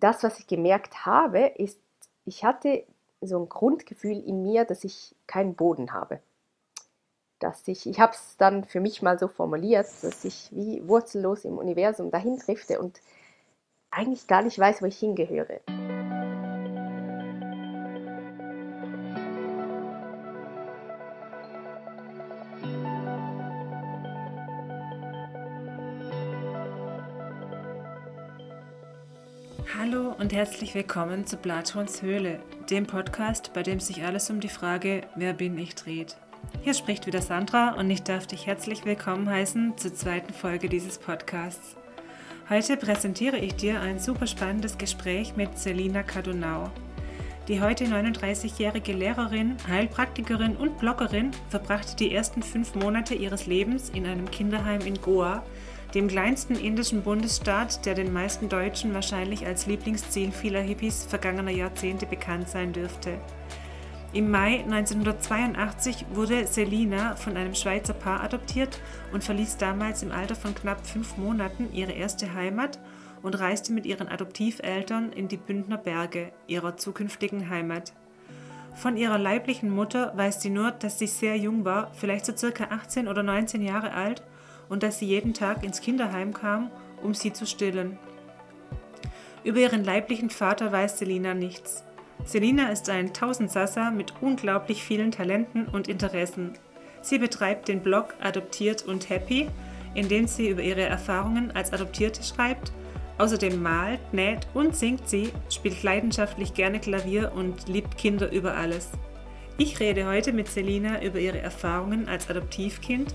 das, was ich gemerkt habe, ist, ich hatte so ein Grundgefühl in mir, dass ich keinen Boden habe. Dass ich, ich habe es dann für mich mal so formuliert, dass ich wie wurzellos im Universum dahin drifte und eigentlich gar nicht weiß, wo ich hingehöre. Und herzlich willkommen zu Platons Höhle, dem Podcast, bei dem sich alles um die Frage, wer bin ich dreht. Hier spricht wieder Sandra und ich darf dich herzlich willkommen heißen zur zweiten Folge dieses Podcasts. Heute präsentiere ich dir ein super spannendes Gespräch mit Selina Kadunau. Die heute 39-jährige Lehrerin, Heilpraktikerin und Bloggerin verbrachte die ersten fünf Monate ihres Lebens in einem Kinderheim in Goa, dem kleinsten indischen Bundesstaat, der den meisten Deutschen wahrscheinlich als Lieblingsziel vieler Hippies vergangener Jahrzehnte bekannt sein dürfte. Im Mai 1982 wurde Selina von einem Schweizer Paar adoptiert und verließ damals im Alter von knapp fünf Monaten ihre erste Heimat und reiste mit ihren Adoptiveltern in die Bündner Berge, ihrer zukünftigen Heimat. Von ihrer leiblichen Mutter weiß sie nur, dass sie sehr jung war, vielleicht so circa 18 oder 19 Jahre alt und dass sie jeden Tag ins Kinderheim kam, um sie zu stillen. Über ihren leiblichen Vater weiß Selina nichts. Selina ist ein Tausendsasser mit unglaublich vielen Talenten und Interessen. Sie betreibt den Blog Adoptiert und Happy, in dem sie über ihre Erfahrungen als Adoptierte schreibt. Außerdem malt, näht und singt sie, spielt leidenschaftlich gerne Klavier und liebt Kinder über alles. Ich rede heute mit Selina über ihre Erfahrungen als Adoptivkind,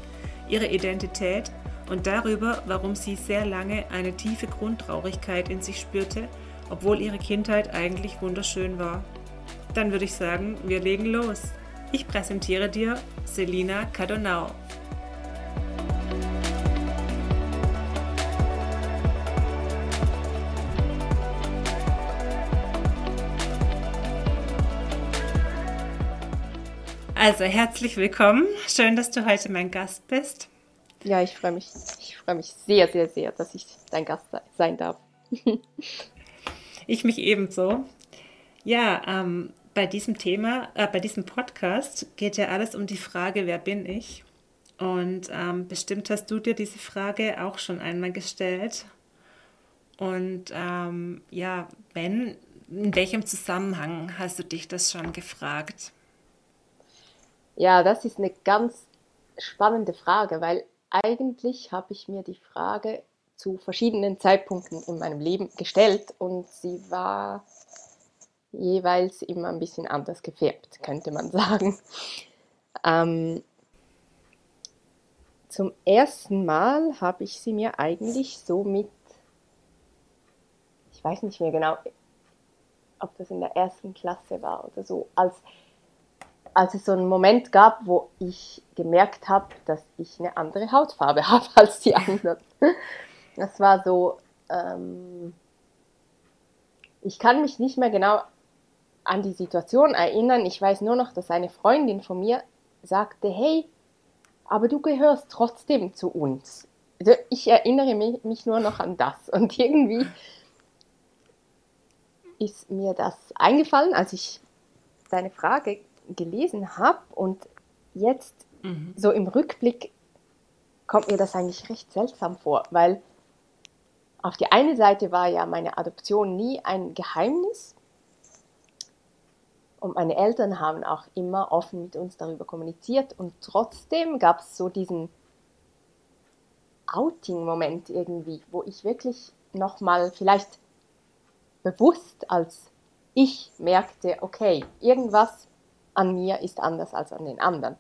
ihre Identität und darüber, warum sie sehr lange eine tiefe Grundtraurigkeit in sich spürte, obwohl ihre Kindheit eigentlich wunderschön war. Dann würde ich sagen, wir legen los. Ich präsentiere dir Selina Cadonau. Also herzlich willkommen. Schön, dass du heute mein Gast bist. Ja, ich freue mich. Ich freue mich sehr, sehr, sehr, dass ich dein Gast sein darf. ich mich ebenso. Ja, ähm, bei diesem Thema, äh, bei diesem Podcast geht ja alles um die Frage, wer bin ich? Und ähm, bestimmt hast du dir diese Frage auch schon einmal gestellt. Und ähm, ja, wenn, in welchem Zusammenhang hast du dich das schon gefragt? Ja, das ist eine ganz spannende Frage, weil eigentlich habe ich mir die Frage zu verschiedenen Zeitpunkten in meinem Leben gestellt und sie war jeweils immer ein bisschen anders gefärbt, könnte man sagen. Ähm, zum ersten Mal habe ich sie mir eigentlich so mit, ich weiß nicht mehr genau, ob das in der ersten Klasse war oder so, als als es so einen Moment gab, wo ich gemerkt habe, dass ich eine andere Hautfarbe habe als die anderen. Das war so, ähm, ich kann mich nicht mehr genau an die Situation erinnern. Ich weiß nur noch, dass eine Freundin von mir sagte, hey, aber du gehörst trotzdem zu uns. Also ich erinnere mich, mich nur noch an das. Und irgendwie ist mir das eingefallen, als ich deine Frage gelesen habe und jetzt mhm. so im Rückblick kommt mir das eigentlich recht seltsam vor, weil auf die eine Seite war ja meine Adoption nie ein Geheimnis und meine Eltern haben auch immer offen mit uns darüber kommuniziert und trotzdem gab es so diesen Outing-Moment irgendwie, wo ich wirklich nochmal vielleicht bewusst als ich merkte, okay, irgendwas an mir ist anders als an den anderen.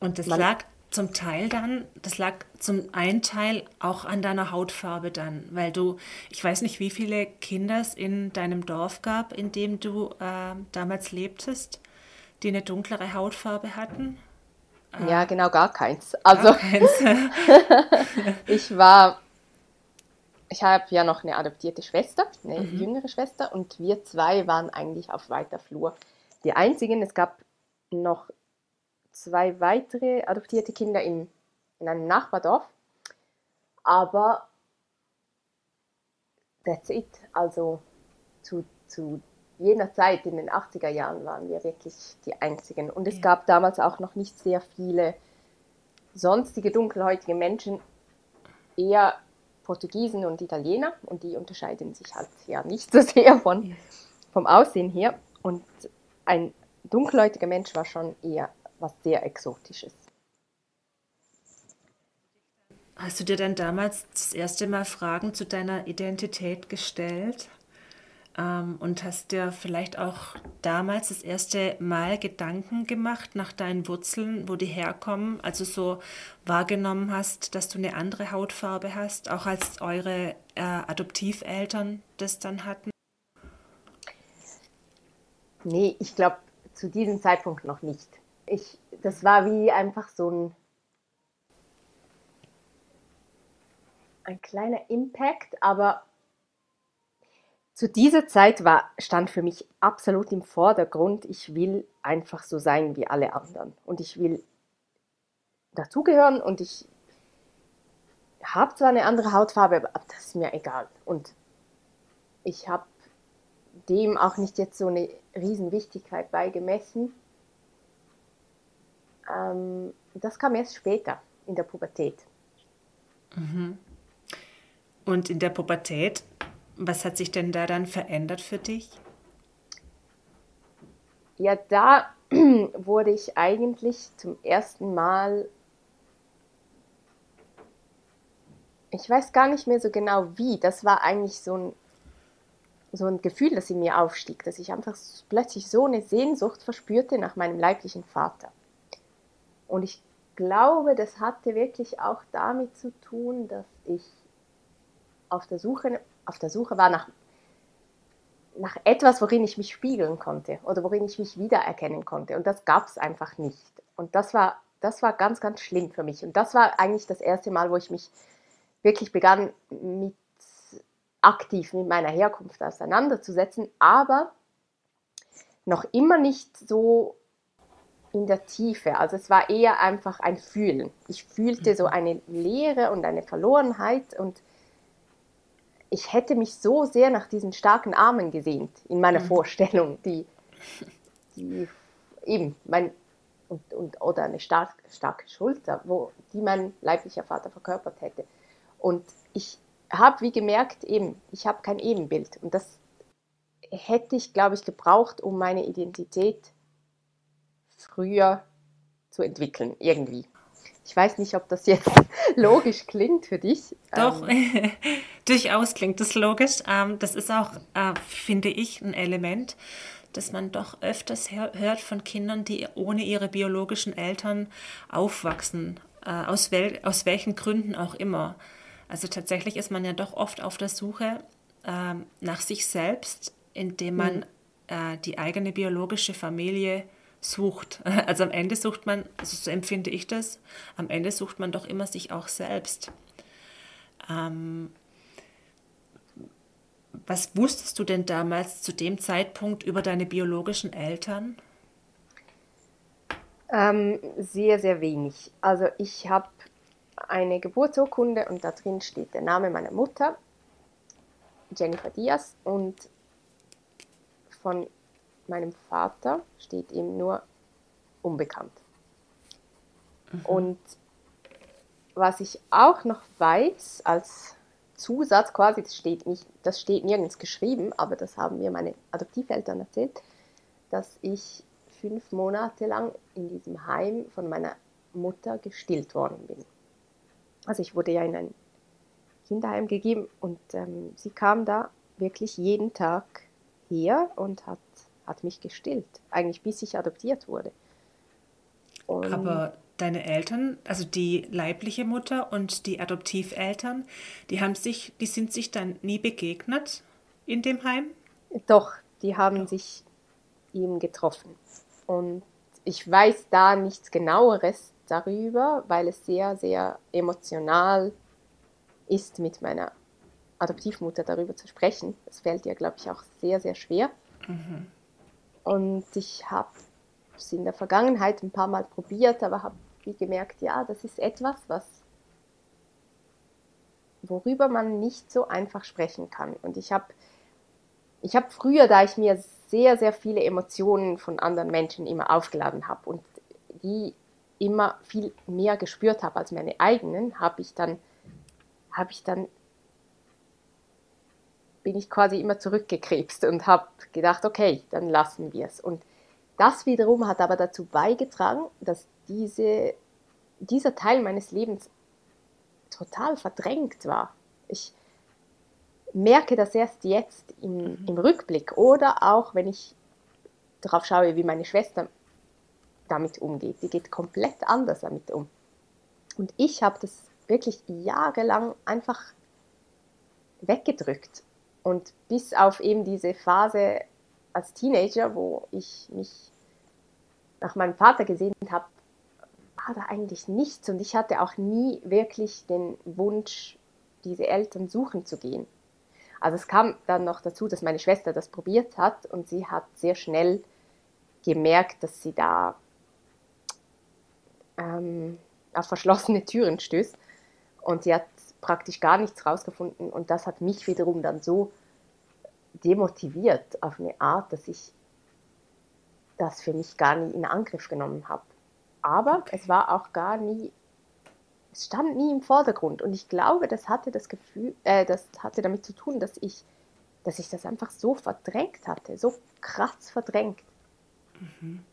Und das Man, lag zum Teil dann, das lag zum einen Teil auch an deiner Hautfarbe dann, weil du, ich weiß nicht, wie viele Kinder es in deinem Dorf gab, in dem du äh, damals lebtest, die eine dunklere Hautfarbe hatten. Ja, genau, gar keins. Also gar keins. ich war, ich habe ja noch eine adoptierte Schwester, eine mhm. jüngere Schwester, und wir zwei waren eigentlich auf weiter Flur die einzigen. Es gab noch zwei weitere adoptierte Kinder in, in einem Nachbardorf. Aber that's it. Also zu, zu jener Zeit, in den 80er Jahren, waren wir wirklich die Einzigen. Und es ja. gab damals auch noch nicht sehr viele sonstige dunkelhäutige Menschen, eher Portugiesen und Italiener. Und die unterscheiden sich halt ja nicht so sehr von, vom Aussehen her. Und ein dunkelhäutiger Mensch war schon eher was sehr Exotisches. Hast du dir dann damals das erste Mal Fragen zu deiner Identität gestellt? Ähm, und hast dir vielleicht auch damals das erste Mal Gedanken gemacht nach deinen Wurzeln, wo die herkommen? Also so wahrgenommen hast, dass du eine andere Hautfarbe hast, auch als eure äh, Adoptiveltern das dann hatten? Nee, ich glaube zu diesem Zeitpunkt noch nicht. Ich, das war wie einfach so ein, ein kleiner Impact, aber zu dieser Zeit war, stand für mich absolut im Vordergrund, ich will einfach so sein wie alle anderen. Und ich will dazugehören und ich habe zwar eine andere Hautfarbe, aber das ist mir egal. Und ich habe dem auch nicht jetzt so eine Riesenwichtigkeit beigemessen. Ähm, das kam erst später in der Pubertät. Mhm. Und in der Pubertät was hat sich denn da dann verändert für dich? Ja, da wurde ich eigentlich zum ersten Mal, ich weiß gar nicht mehr so genau wie, das war eigentlich so ein, so ein Gefühl, das in mir aufstieg, dass ich einfach plötzlich so eine Sehnsucht verspürte nach meinem leiblichen Vater. Und ich glaube, das hatte wirklich auch damit zu tun, dass ich auf der Suche auf der Suche war nach, nach etwas, worin ich mich spiegeln konnte oder worin ich mich wiedererkennen konnte. Und das gab es einfach nicht. Und das war, das war ganz, ganz schlimm für mich. Und das war eigentlich das erste Mal, wo ich mich wirklich begann, mit aktiv mit meiner Herkunft auseinanderzusetzen, aber noch immer nicht so in der Tiefe. Also es war eher einfach ein Fühlen. Ich fühlte so mhm. eine Leere und eine Verlorenheit und ich hätte mich so sehr nach diesen starken Armen gesehnt in meiner mhm. Vorstellung, die, die eben mein und, und, oder eine stark, starke Schulter, wo, die mein leiblicher Vater verkörpert hätte. Und ich habe wie gemerkt, eben, ich habe kein Ebenbild. Und das hätte ich, glaube ich, gebraucht, um meine Identität früher zu entwickeln, irgendwie. Ich weiß nicht, ob das jetzt logisch klingt für dich. Doch, ähm. durchaus klingt das logisch. Ähm, das ist auch, äh, finde ich, ein Element, das man doch öfters hört von Kindern, die ohne ihre biologischen Eltern aufwachsen, äh, aus, wel aus welchen Gründen auch immer. Also tatsächlich ist man ja doch oft auf der Suche äh, nach sich selbst, indem man mhm. äh, die eigene biologische Familie sucht. Also am Ende sucht man, also so empfinde ich das, am Ende sucht man doch immer sich auch selbst. Ähm, was wusstest du denn damals zu dem Zeitpunkt über deine biologischen Eltern? Ähm, sehr, sehr wenig. Also ich habe eine Geburtsurkunde und da drin steht der Name meiner Mutter, Jennifer Diaz, und von meinem Vater steht ihm nur unbekannt. Mhm. Und was ich auch noch weiß als Zusatz quasi, das steht, nicht, das steht nirgends geschrieben, aber das haben mir meine Adoptiveltern erzählt, dass ich fünf Monate lang in diesem Heim von meiner Mutter gestillt worden bin. Also ich wurde ja in ein Kinderheim gegeben und ähm, sie kam da wirklich jeden Tag her und hat hat mich gestillt, eigentlich bis ich adoptiert wurde. Und Aber deine Eltern, also die leibliche Mutter und die Adoptiveltern, die haben sich, die sind sich dann nie begegnet in dem Heim? Doch, die haben sich ihm getroffen. Und ich weiß da nichts genaueres darüber, weil es sehr, sehr emotional ist, mit meiner Adoptivmutter darüber zu sprechen. Das fällt ihr, glaube ich, auch sehr, sehr schwer. Mhm. Und ich habe es in der Vergangenheit ein paar Mal probiert, aber habe gemerkt, ja, das ist etwas, was worüber man nicht so einfach sprechen kann. Und ich habe ich hab früher, da ich mir sehr, sehr viele Emotionen von anderen Menschen immer aufgeladen habe und die immer viel mehr gespürt habe als meine eigenen, habe ich dann, habe ich dann, bin ich quasi immer zurückgekrebst und habe gedacht, okay, dann lassen wir es. Und das wiederum hat aber dazu beigetragen, dass diese, dieser Teil meines Lebens total verdrängt war. Ich merke das erst jetzt im, mhm. im Rückblick oder auch wenn ich darauf schaue, wie meine Schwester damit umgeht. Die geht komplett anders damit um. Und ich habe das wirklich jahrelang einfach weggedrückt. Und bis auf eben diese Phase als Teenager, wo ich mich nach meinem Vater gesehen habe, war da eigentlich nichts. Und ich hatte auch nie wirklich den Wunsch, diese Eltern suchen zu gehen. Also es kam dann noch dazu, dass meine Schwester das probiert hat und sie hat sehr schnell gemerkt, dass sie da ähm, auf verschlossene Türen stößt. Und sie hat praktisch gar nichts rausgefunden. Und das hat mich wiederum dann so demotiviert auf eine Art, dass ich das für mich gar nie in Angriff genommen habe. Aber okay. es war auch gar nie, es stand nie im Vordergrund. Und ich glaube, das hatte das Gefühl, äh, das hatte damit zu tun, dass ich, dass ich das einfach so verdrängt hatte, so krass verdrängt. Mhm.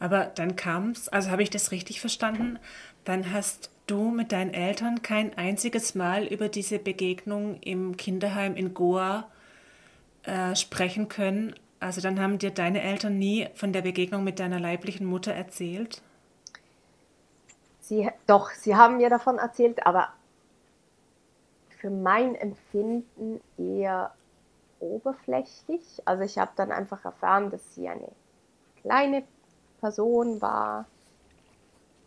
Aber dann kam es, also habe ich das richtig verstanden, dann hast du mit deinen Eltern kein einziges Mal über diese Begegnung im Kinderheim in Goa äh, sprechen können. Also dann haben dir deine Eltern nie von der Begegnung mit deiner leiblichen Mutter erzählt? Sie, doch, sie haben mir davon erzählt, aber für mein Empfinden eher oberflächlich. Also ich habe dann einfach erfahren, dass sie eine kleine Person war,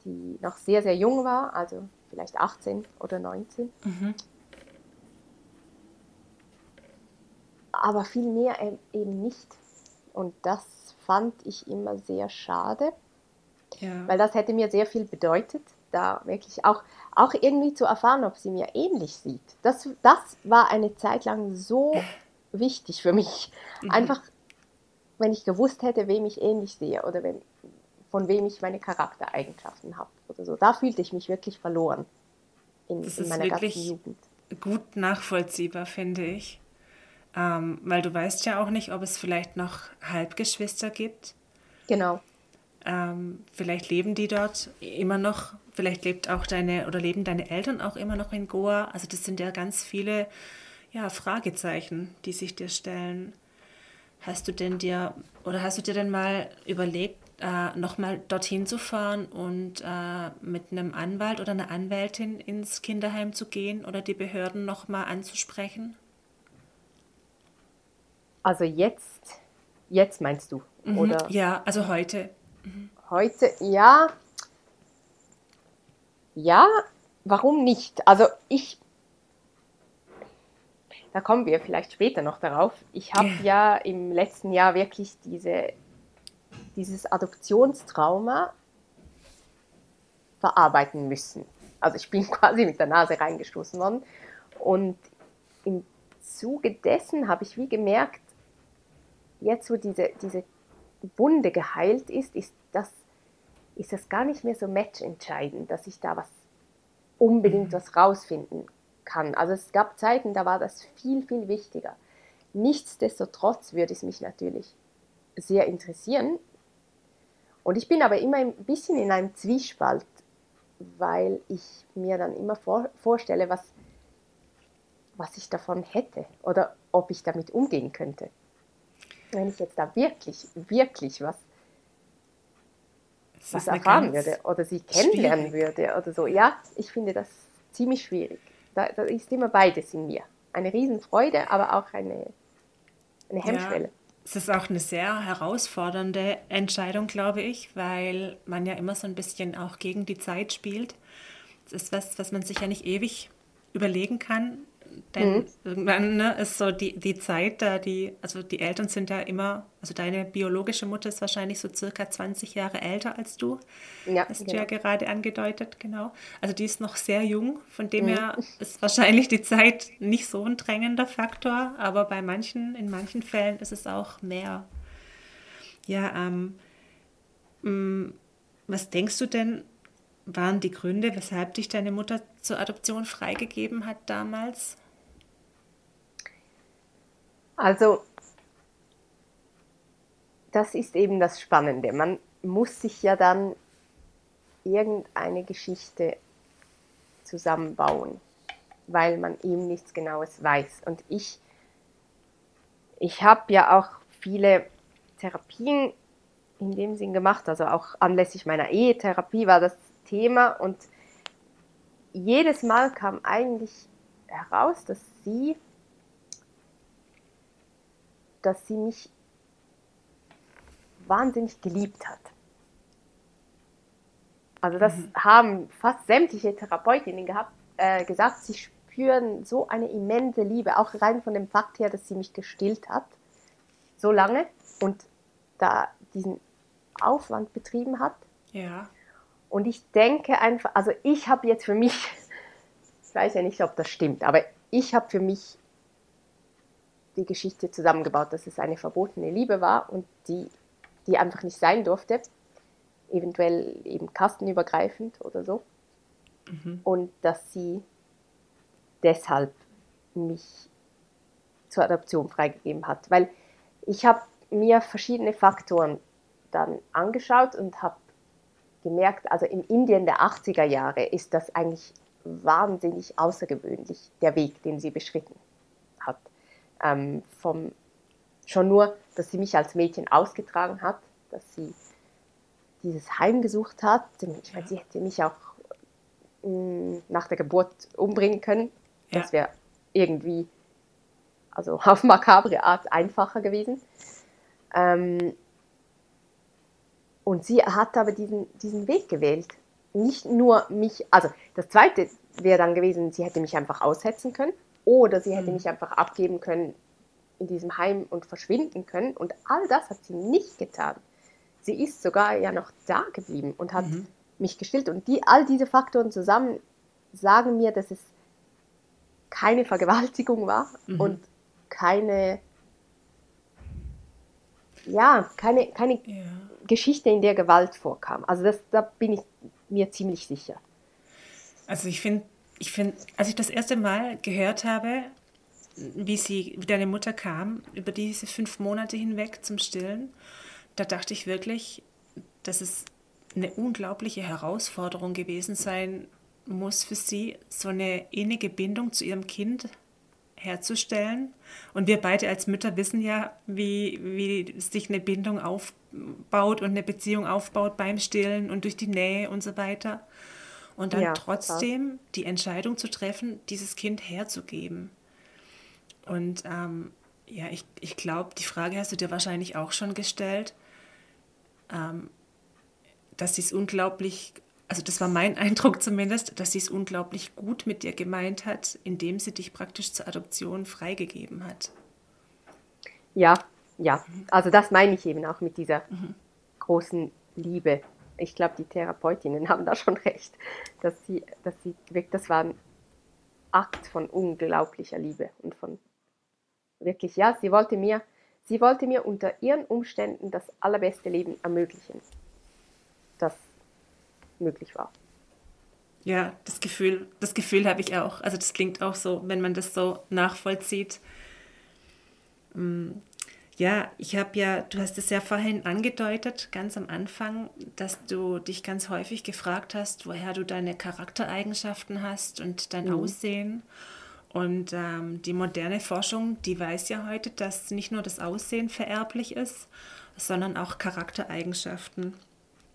die noch sehr, sehr jung war, also vielleicht 18 oder 19. Mhm. Aber viel mehr eben nicht. Und das fand ich immer sehr schade, ja. weil das hätte mir sehr viel bedeutet, da wirklich auch, auch irgendwie zu erfahren, ob sie mir ähnlich sieht. Das, das war eine Zeit lang so wichtig für mich. Mhm. Einfach, wenn ich gewusst hätte, wem ich ähnlich sehe oder wenn, von wem ich meine Charaktereigenschaften habe oder so. Da fühlte ich mich wirklich verloren in, das in meiner ganzen Jugend. Gut nachvollziehbar, finde ich. Ähm, weil du weißt ja auch nicht, ob es vielleicht noch Halbgeschwister gibt. Genau. Ähm, vielleicht leben die dort immer noch, vielleicht lebt auch deine oder leben deine Eltern auch immer noch in Goa. Also das sind ja ganz viele ja, Fragezeichen, die sich dir stellen. Hast du denn dir oder hast du dir denn mal überlegt, äh, nochmal dorthin zu fahren und äh, mit einem Anwalt oder einer Anwältin ins Kinderheim zu gehen oder die Behörden nochmal anzusprechen? Also jetzt, jetzt meinst du, mhm, oder? Ja, also heute. Mhm. Heute, ja. Ja, warum nicht? Also ich, da kommen wir vielleicht später noch darauf. Ich habe ja. im letzten Jahr wirklich diese dieses Adoptionstrauma verarbeiten müssen. Also ich bin quasi mit der Nase reingestoßen worden. Und im Zuge dessen habe ich wie gemerkt, jetzt wo diese, diese Wunde geheilt ist, ist das, ist das gar nicht mehr so matchentscheidend, dass ich da was unbedingt mhm. was rausfinden kann. Also es gab Zeiten, da war das viel, viel wichtiger. Nichtsdestotrotz würde es mich natürlich sehr interessieren, und ich bin aber immer ein bisschen in einem Zwiespalt, weil ich mir dann immer vor, vorstelle, was, was ich davon hätte oder ob ich damit umgehen könnte. Wenn ich jetzt da wirklich, wirklich was, was erfahren würde oder sie kennenlernen schwierig. würde oder so. Ja, ich finde das ziemlich schwierig. Da, da ist immer beides in mir. Eine Riesenfreude, aber auch eine, eine Hemmschwelle. Ja es ist auch eine sehr herausfordernde Entscheidung, glaube ich, weil man ja immer so ein bisschen auch gegen die Zeit spielt. Es ist was, was man sich ja nicht ewig überlegen kann. Denn mhm. irgendwann ne, ist so die, die Zeit, da die, also die Eltern sind ja immer, also deine biologische Mutter ist wahrscheinlich so circa 20 Jahre älter als du. Ja. Hast genau. du ja genau. gerade angedeutet, genau. Also die ist noch sehr jung, von dem mhm. her ist wahrscheinlich die Zeit nicht so ein drängender Faktor, aber bei manchen, in manchen Fällen ist es auch mehr. Ja, ähm, mm, was denkst du denn, waren die Gründe, weshalb dich deine Mutter zur Adoption freigegeben hat damals? Also, das ist eben das Spannende. Man muss sich ja dann irgendeine Geschichte zusammenbauen, weil man ihm nichts Genaues weiß. Und ich, ich habe ja auch viele Therapien in dem Sinn gemacht, also auch anlässlich meiner Ehetherapie war das Thema und jedes Mal kam eigentlich heraus, dass sie, dass sie mich wahnsinnig geliebt hat. Also das mhm. haben fast sämtliche Therapeutinnen gehabt, äh, gesagt, sie spüren so eine immense Liebe, auch rein von dem Fakt her, dass sie mich gestillt hat, so lange und da diesen Aufwand betrieben hat. Ja. Und ich denke einfach, also ich habe jetzt für mich, ich weiß ja nicht, ob das stimmt, aber ich habe für mich die Geschichte zusammengebaut, dass es eine verbotene Liebe war und die, die einfach nicht sein durfte, eventuell eben kastenübergreifend oder so. Mhm. Und dass sie deshalb mich zur Adoption freigegeben hat. Weil ich habe mir verschiedene Faktoren dann angeschaut und habe gemerkt, also in Indien der 80er Jahre ist das eigentlich wahnsinnig außergewöhnlich, der Weg, den sie beschritten. Ähm, vom, schon nur, dass sie mich als Mädchen ausgetragen hat, dass sie dieses Heim gesucht hat. Ich meine, sie hätte mich auch mh, mm, nach der Geburt umbringen können. Ja. Das wäre irgendwie, also auf makabre Art einfacher gewesen. Ähm, und sie hat aber diesen, diesen Weg gewählt. Nicht nur mich, also das zweite wäre dann gewesen, sie hätte mich einfach aussetzen können oder sie hätte mhm. mich einfach abgeben können in diesem Heim und verschwinden können. Und all das hat sie nicht getan. Sie ist sogar ja noch da geblieben und hat mhm. mich gestillt. Und die, all diese Faktoren zusammen sagen mir, dass es keine Vergewaltigung war mhm. und keine, ja, keine, keine ja. Geschichte, in der Gewalt vorkam. Also das, da bin ich mir ziemlich sicher. Also ich finde, ich finde, als ich das erste Mal gehört habe, wie sie, wie deine Mutter kam, über diese fünf Monate hinweg zum Stillen, da dachte ich wirklich, dass es eine unglaubliche Herausforderung gewesen sein muss für sie, so eine innige Bindung zu ihrem Kind herzustellen. Und wir beide als Mütter wissen ja, wie, wie sich eine Bindung aufbaut und eine Beziehung aufbaut beim Stillen und durch die Nähe und so weiter. Und dann ja, trotzdem klar. die Entscheidung zu treffen, dieses Kind herzugeben. Und ähm, ja, ich, ich glaube, die Frage hast du dir wahrscheinlich auch schon gestellt, ähm, dass sie es unglaublich also das war mein Eindruck zumindest, dass sie es unglaublich gut mit dir gemeint hat, indem sie dich praktisch zur Adoption freigegeben hat. Ja, ja. Also das meine ich eben auch mit dieser mhm. großen Liebe. Ich glaube, die Therapeutinnen haben da schon recht, dass sie, dass sie das war ein Akt von unglaublicher Liebe und von wirklich, ja, sie wollte mir, sie wollte mir unter ihren Umständen das allerbeste Leben ermöglichen. Das möglich war. Ja, das Gefühl, das Gefühl habe ich auch. Also das klingt auch so, wenn man das so nachvollzieht. Ja, ich habe ja, du hast es ja vorhin angedeutet, ganz am Anfang, dass du dich ganz häufig gefragt hast, woher du deine Charaktereigenschaften hast und dein mhm. Aussehen. Und ähm, die moderne Forschung, die weiß ja heute, dass nicht nur das Aussehen vererblich ist, sondern auch Charaktereigenschaften.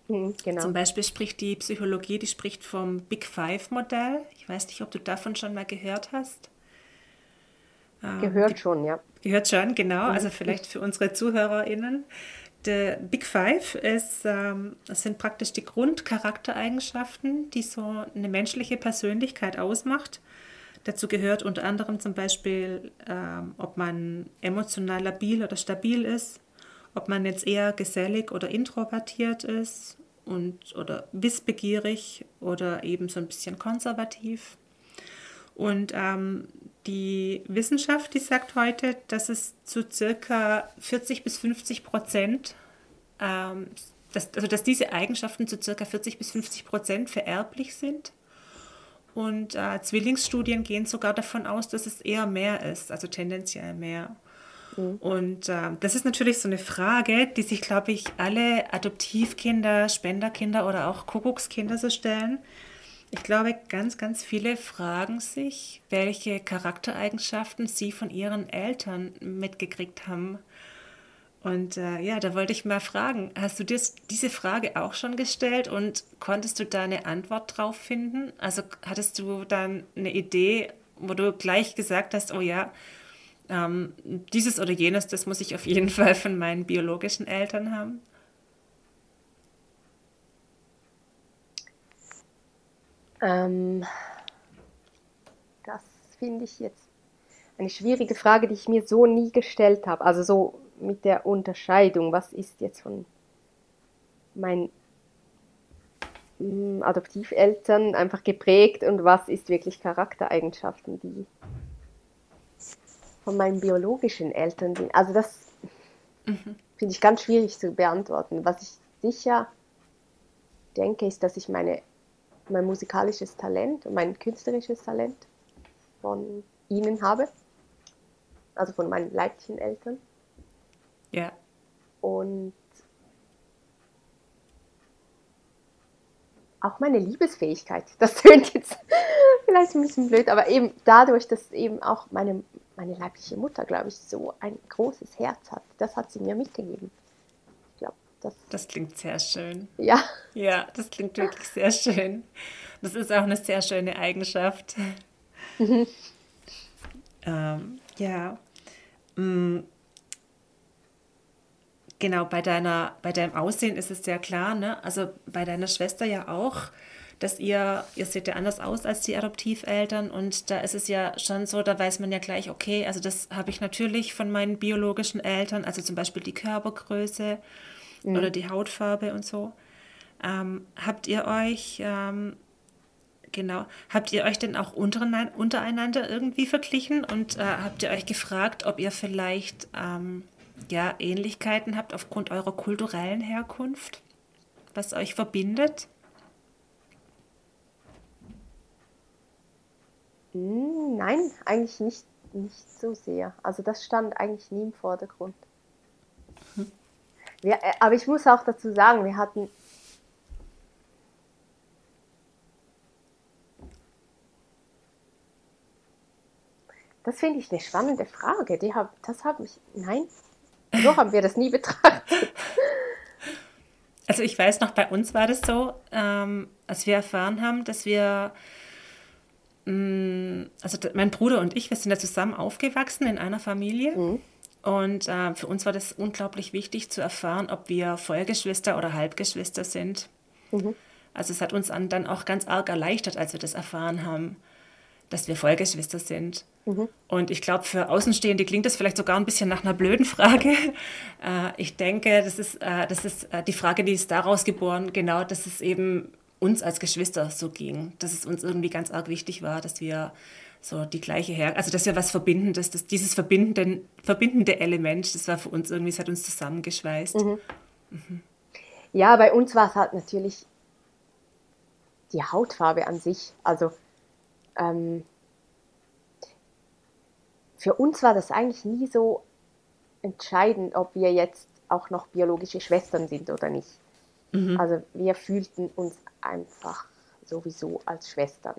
Mhm, genau. Zum Beispiel spricht die Psychologie, die spricht vom Big Five-Modell. Ich weiß nicht, ob du davon schon mal gehört hast. Ähm, gehört schon, ja. Gehört schon, genau. Also vielleicht für unsere ZuhörerInnen. Der Big Five ist, ähm, sind praktisch die Grundcharaktereigenschaften, die so eine menschliche Persönlichkeit ausmacht. Dazu gehört unter anderem zum Beispiel, ähm, ob man emotional labil oder stabil ist, ob man jetzt eher gesellig oder introvertiert ist und oder wissbegierig oder eben so ein bisschen konservativ. Und ähm, die Wissenschaft, die sagt heute, dass es zu circa 40 bis 50 Prozent, ähm, dass, also dass diese Eigenschaften zu circa 40 bis 50 Prozent vererblich sind. Und äh, Zwillingsstudien gehen sogar davon aus, dass es eher mehr ist, also tendenziell mehr. Mhm. Und äh, das ist natürlich so eine Frage, die sich, glaube ich, alle Adoptivkinder, Spenderkinder oder auch Kuckuckskinder so stellen. Ich glaube, ganz, ganz viele fragen sich, welche Charaktereigenschaften sie von ihren Eltern mitgekriegt haben. Und äh, ja, da wollte ich mal fragen, hast du dir diese Frage auch schon gestellt und konntest du da eine Antwort drauf finden? Also hattest du dann eine Idee, wo du gleich gesagt hast, oh ja, ähm, dieses oder jenes, das muss ich auf jeden Fall von meinen biologischen Eltern haben? Ähm, das finde ich jetzt eine schwierige Frage, die ich mir so nie gestellt habe. Also so mit der Unterscheidung, was ist jetzt von meinen mm, Adoptiveltern einfach geprägt und was ist wirklich Charaktereigenschaften, die von meinen biologischen Eltern sind. Also das mhm. finde ich ganz schwierig zu beantworten. Was ich sicher denke, ist, dass ich meine mein musikalisches Talent und mein künstlerisches Talent von ihnen habe, also von meinen leiblichen Eltern. Ja. Und auch meine Liebesfähigkeit, das tönt jetzt vielleicht ein bisschen blöd, aber eben dadurch, dass eben auch meine, meine leibliche Mutter, glaube ich, so ein großes Herz hat, das hat sie mir mitgegeben. Das, das klingt sehr schön. Ja. Ja, das klingt wirklich sehr schön. Das ist auch eine sehr schöne Eigenschaft. Mhm. Ähm, ja. Mhm. Genau, bei, deiner, bei deinem Aussehen ist es sehr klar, ne? Also bei deiner Schwester ja auch, dass ihr, ihr seht ja anders aus als die Adoptiveltern und da ist es ja schon so, da weiß man ja gleich, okay, also das habe ich natürlich von meinen biologischen Eltern, also zum Beispiel die Körpergröße mhm. oder die Hautfarbe und so. Ähm, habt ihr euch, ähm, genau, habt ihr euch denn auch untereinander irgendwie verglichen und äh, habt ihr euch gefragt, ob ihr vielleicht ähm, ja, Ähnlichkeiten habt aufgrund eurer kulturellen Herkunft, was euch verbindet? Hm, nein, eigentlich nicht, nicht so sehr. Also das stand eigentlich nie im Vordergrund. Wir, äh, aber ich muss auch dazu sagen, wir hatten Das finde ich eine spannende Frage. Die hab, das habe ich. Nein, so haben wir das nie betrachtet. Also ich weiß noch, bei uns war das so, ähm, als wir erfahren haben, dass wir, mh, mm, also mein Bruder und ich, wir sind ja zusammen aufgewachsen in einer Familie. Mhm. Und äh, für uns war das unglaublich wichtig zu erfahren, ob wir Vollgeschwister oder Halbgeschwister sind. Mhm. Also es hat uns dann auch ganz arg erleichtert, als wir das erfahren haben, dass wir Vollgeschwister sind. Mhm. Und ich glaube, für Außenstehende klingt das vielleicht sogar ein bisschen nach einer blöden Frage. Äh, ich denke, das ist, äh, das ist äh, die Frage, die ist daraus geboren, genau, dass es eben uns als Geschwister so ging, dass es uns irgendwie ganz arg wichtig war, dass wir so die gleiche Her also das ist ja was Verbindendes, das, dieses verbindende, verbindende Element, das war für uns irgendwie, es hat uns zusammengeschweißt. Mhm. Mhm. Ja, bei uns war es halt natürlich die Hautfarbe an sich. Also ähm, für uns war das eigentlich nie so entscheidend, ob wir jetzt auch noch biologische Schwestern sind oder nicht. Mhm. Also wir fühlten uns einfach sowieso als Schwestern.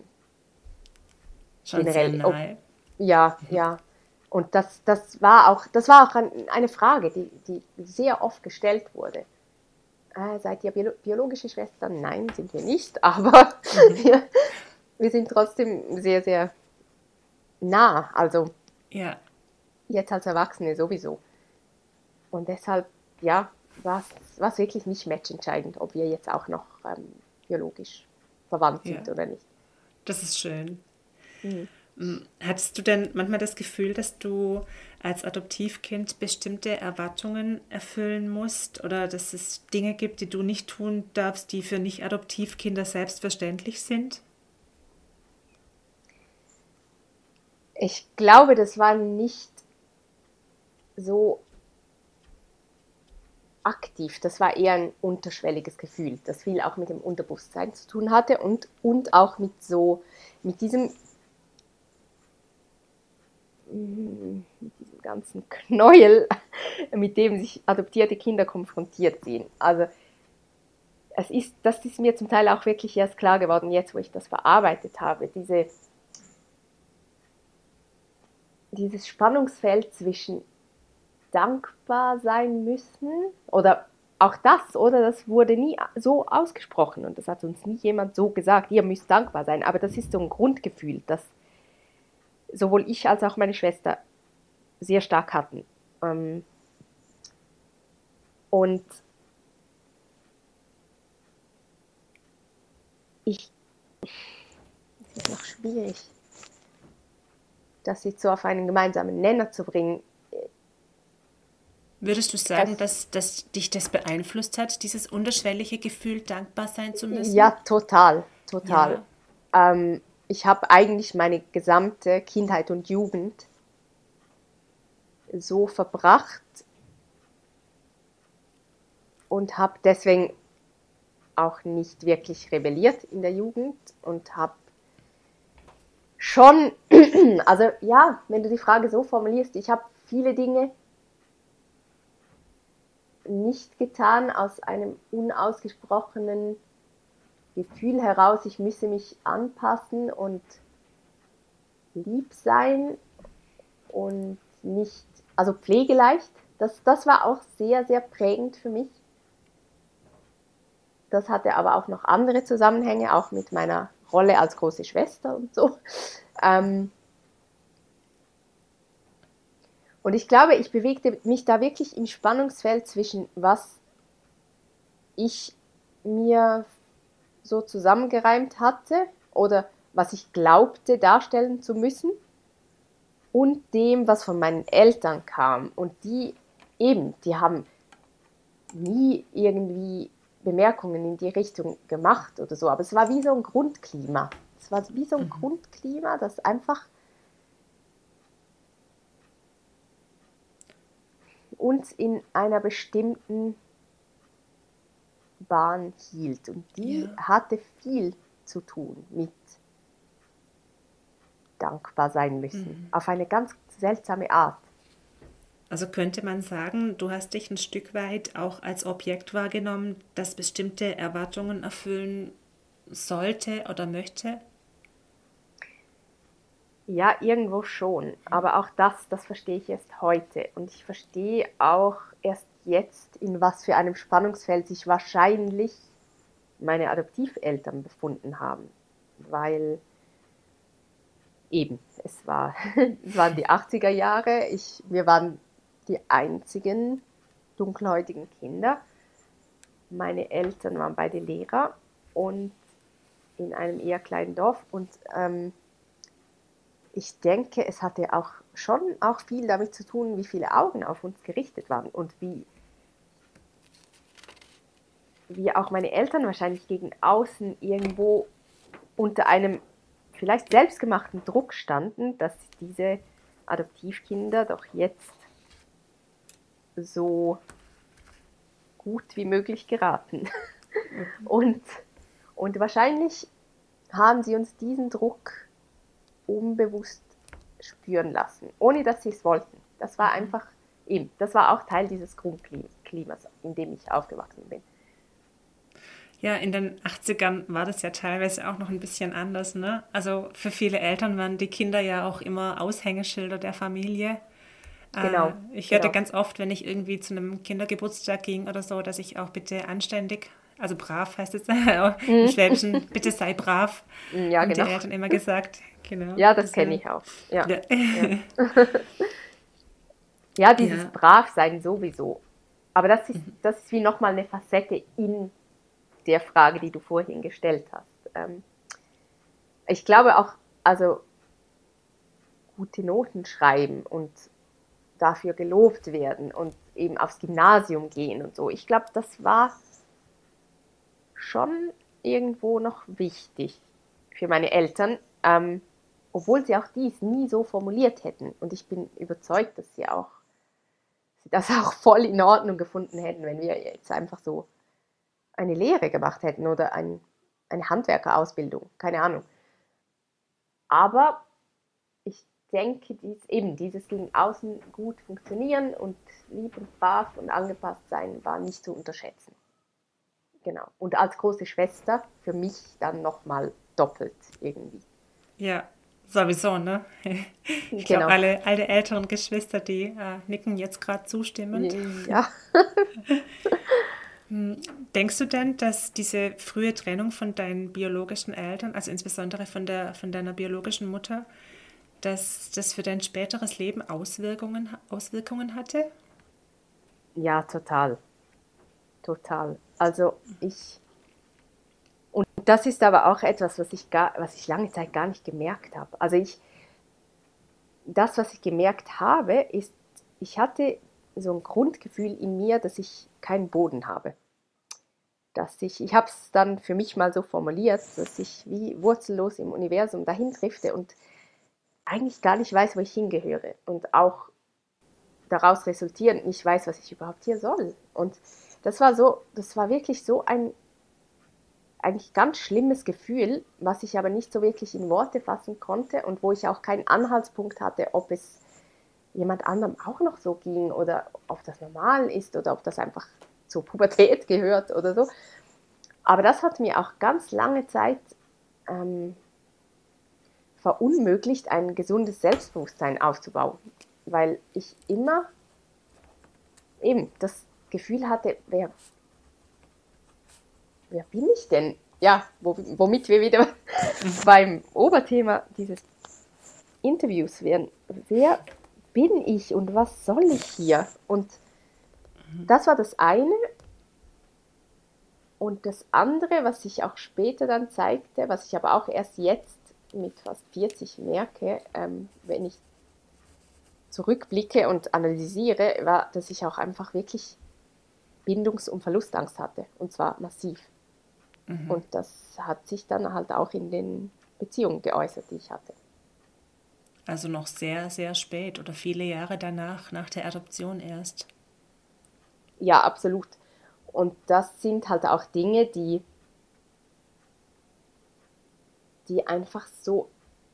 Schon generell. Ob, ja, ja. Und das, das war auch, das war auch eine Frage, die, die sehr oft gestellt wurde. Äh, seid ihr biologische Schwestern? Nein, sind wir nicht, aber mhm. wir, wir sind trotzdem sehr, sehr nah. Also ja. jetzt als Erwachsene sowieso. Und deshalb, ja, war es wirklich nicht matchentscheidend, ob wir jetzt auch noch ähm, biologisch verwandt sind ja. oder nicht. Das ist schön. Mhm. Hm, hattest du denn manchmal das Gefühl, dass du als Adoptivkind bestimmte Erwartungen erfüllen musst oder dass es Dinge gibt, die du nicht tun darfst, die für Nicht-Adoptivkinder selbstverständlich sind? Ich glaube, das war nicht so aktiv. Das war eher ein unterschwelliges Gefühl, das viel auch mit dem Unterbewusstsein zu tun hatte und, und auch mit so, mit diesem, mit diesem ganzen Knäuel, mit dem sich adoptierte Kinder konfrontiert sehen. Also es ist, das ist mir zum Teil auch wirklich erst klar geworden, jetzt wo ich das verarbeitet habe, diese, dieses Spannungsfeld zwischen dankbar sein müssen oder auch das, oder? Das wurde nie so ausgesprochen und das hat uns nie jemand so gesagt, ihr müsst dankbar sein, aber das ist so ein Grundgefühl, das sowohl ich als auch meine Schwester sehr stark hatten. Ähm, und ich, es ist noch schwierig, das jetzt so auf einen gemeinsamen Nenner zu bringen. Würdest du sagen, dass, dass dich das beeinflusst hat, dieses unterschwellige Gefühl, dankbar sein zu müssen? Ja, total, total. Ja. Ähm, ich habe eigentlich meine gesamte Kindheit und Jugend so verbracht und habe deswegen auch nicht wirklich rebelliert in der Jugend und habe schon, also ja, wenn du die Frage so formulierst, ich habe viele Dinge nicht getan aus einem unausgesprochenen Gefühl heraus, ich müsse mich anpassen und lieb sein und nicht, also pflegeleicht. Das, das war auch sehr, sehr prägend für mich. Das hatte aber auch noch andere Zusammenhänge, auch mit meiner Rolle als große Schwester und so. Ähm, und ich glaube, ich bewegte mich da wirklich im Spannungsfeld zwischen was ich mir so zusammengereimt hatte oder was ich glaubte darstellen zu müssen und dem, was von meinen Eltern kam. Und die eben, die haben nie irgendwie Bemerkungen in die Richtung gemacht oder so, aber es war wie so ein Grundklima. Es war wie so ein mhm. Grundklima, das einfach uns in einer bestimmten Bahn hielt. Und die ja. hatte viel zu tun mit dankbar sein müssen. Mhm. Auf eine ganz seltsame Art. Also könnte man sagen, du hast dich ein Stück weit auch als Objekt wahrgenommen, das bestimmte Erwartungen erfüllen sollte oder möchte? Ja, irgendwo schon. Aber auch das, das verstehe ich erst heute. Und ich verstehe auch erst jetzt, in was für einem Spannungsfeld sich wahrscheinlich meine Adoptiveltern befunden haben. Weil eben, es, war, es waren die 80er Jahre, ich, wir waren die einzigen dunkelhäutigen Kinder. Meine Eltern waren beide Lehrer und in einem eher kleinen Dorf und ähm, ich denke, es hatte auch schon auch viel damit zu tun, wie viele Augen auf uns gerichtet waren und wie, wie auch meine Eltern wahrscheinlich gegen außen irgendwo unter einem vielleicht selbstgemachten Druck standen, dass diese Adoptivkinder doch jetzt so gut wie möglich geraten. Mhm. Und, und wahrscheinlich haben sie uns diesen Druck unbewusst spüren lassen, ohne dass sie es wollten. Das war mhm. einfach eben, das war auch Teil dieses Grundklimas, in dem ich aufgewachsen bin. Ja, in den 80ern war das ja teilweise auch noch ein bisschen anders. Ne? Also für viele Eltern waren die Kinder ja auch immer Aushängeschilder der Familie. Genau. Äh, ich hörte genau. ganz oft, wenn ich irgendwie zu einem Kindergeburtstag ging oder so, dass ich auch bitte anständig, also brav heißt es mhm. im Schwäbischen, bitte sei brav. Mm, ja, genau. Und die Eltern immer gesagt, genau. Ja, das kenne ich auch. Ja, ja. ja. ja dieses ja. Bravsein sowieso. Aber das ist, mhm. das ist wie nochmal eine Facette in der Frage, die du vorhin gestellt hast. Ähm, ich glaube auch, also gute Noten schreiben und dafür gelobt werden und eben aufs Gymnasium gehen und so. Ich glaube, das war schon irgendwo noch wichtig für meine Eltern, ähm, obwohl sie auch dies nie so formuliert hätten. Und ich bin überzeugt, dass sie auch sie das auch voll in Ordnung gefunden hätten, wenn wir jetzt einfach so eine Lehre gemacht hätten oder ein, eine Handwerkerausbildung, keine Ahnung. Aber ich denke, dies, eben dieses gegen außen gut funktionieren und lieb und brav und angepasst sein war nicht zu unterschätzen. Genau. Und als große Schwester für mich dann nochmal doppelt irgendwie. Ja, sowieso, ne? Ich genau. glaube, alle, alle älteren Geschwister, die äh, nicken jetzt gerade zustimmend. Ja. Hm, denkst du denn, dass diese frühe Trennung von deinen biologischen Eltern, also insbesondere von, der, von deiner biologischen Mutter, dass das für dein späteres Leben Auswirkungen, Auswirkungen hatte? Ja, total. Total. Also ich, und das ist aber auch etwas, was ich, gar, was ich lange Zeit gar nicht gemerkt habe. Also ich, das, was ich gemerkt habe, ist, ich hatte so ein Grundgefühl in mir, dass ich keinen Boden habe. Dass ich, ich habe es dann für mich mal so formuliert, dass ich wie wurzellos im Universum dahin drifte und eigentlich gar nicht weiß, wo ich hingehöre und auch daraus resultierend nicht weiß, was ich überhaupt hier soll. Und das war so, das war wirklich so ein eigentlich ganz schlimmes Gefühl, was ich aber nicht so wirklich in Worte fassen konnte und wo ich auch keinen Anhaltspunkt hatte, ob es jemand anderem auch noch so ging oder ob das normal ist oder ob das einfach zur Pubertät gehört oder so. Aber das hat mir auch ganz lange Zeit ähm, verunmöglicht, ein gesundes Selbstbewusstsein aufzubauen, weil ich immer eben das Gefühl hatte, wer, wer bin ich denn? Ja, womit wir wieder beim Oberthema dieses Interviews wären. Wer bin ich und was soll ich hier? Und das war das eine. Und das andere, was sich auch später dann zeigte, was ich aber auch erst jetzt mit fast 40 merke, ähm, wenn ich zurückblicke und analysiere, war, dass ich auch einfach wirklich Bindungs- und Verlustangst hatte. Und zwar massiv. Mhm. Und das hat sich dann halt auch in den Beziehungen geäußert, die ich hatte. Also noch sehr, sehr spät oder viele Jahre danach, nach der Adoption erst. Ja, absolut. Und das sind halt auch Dinge, die die einfach so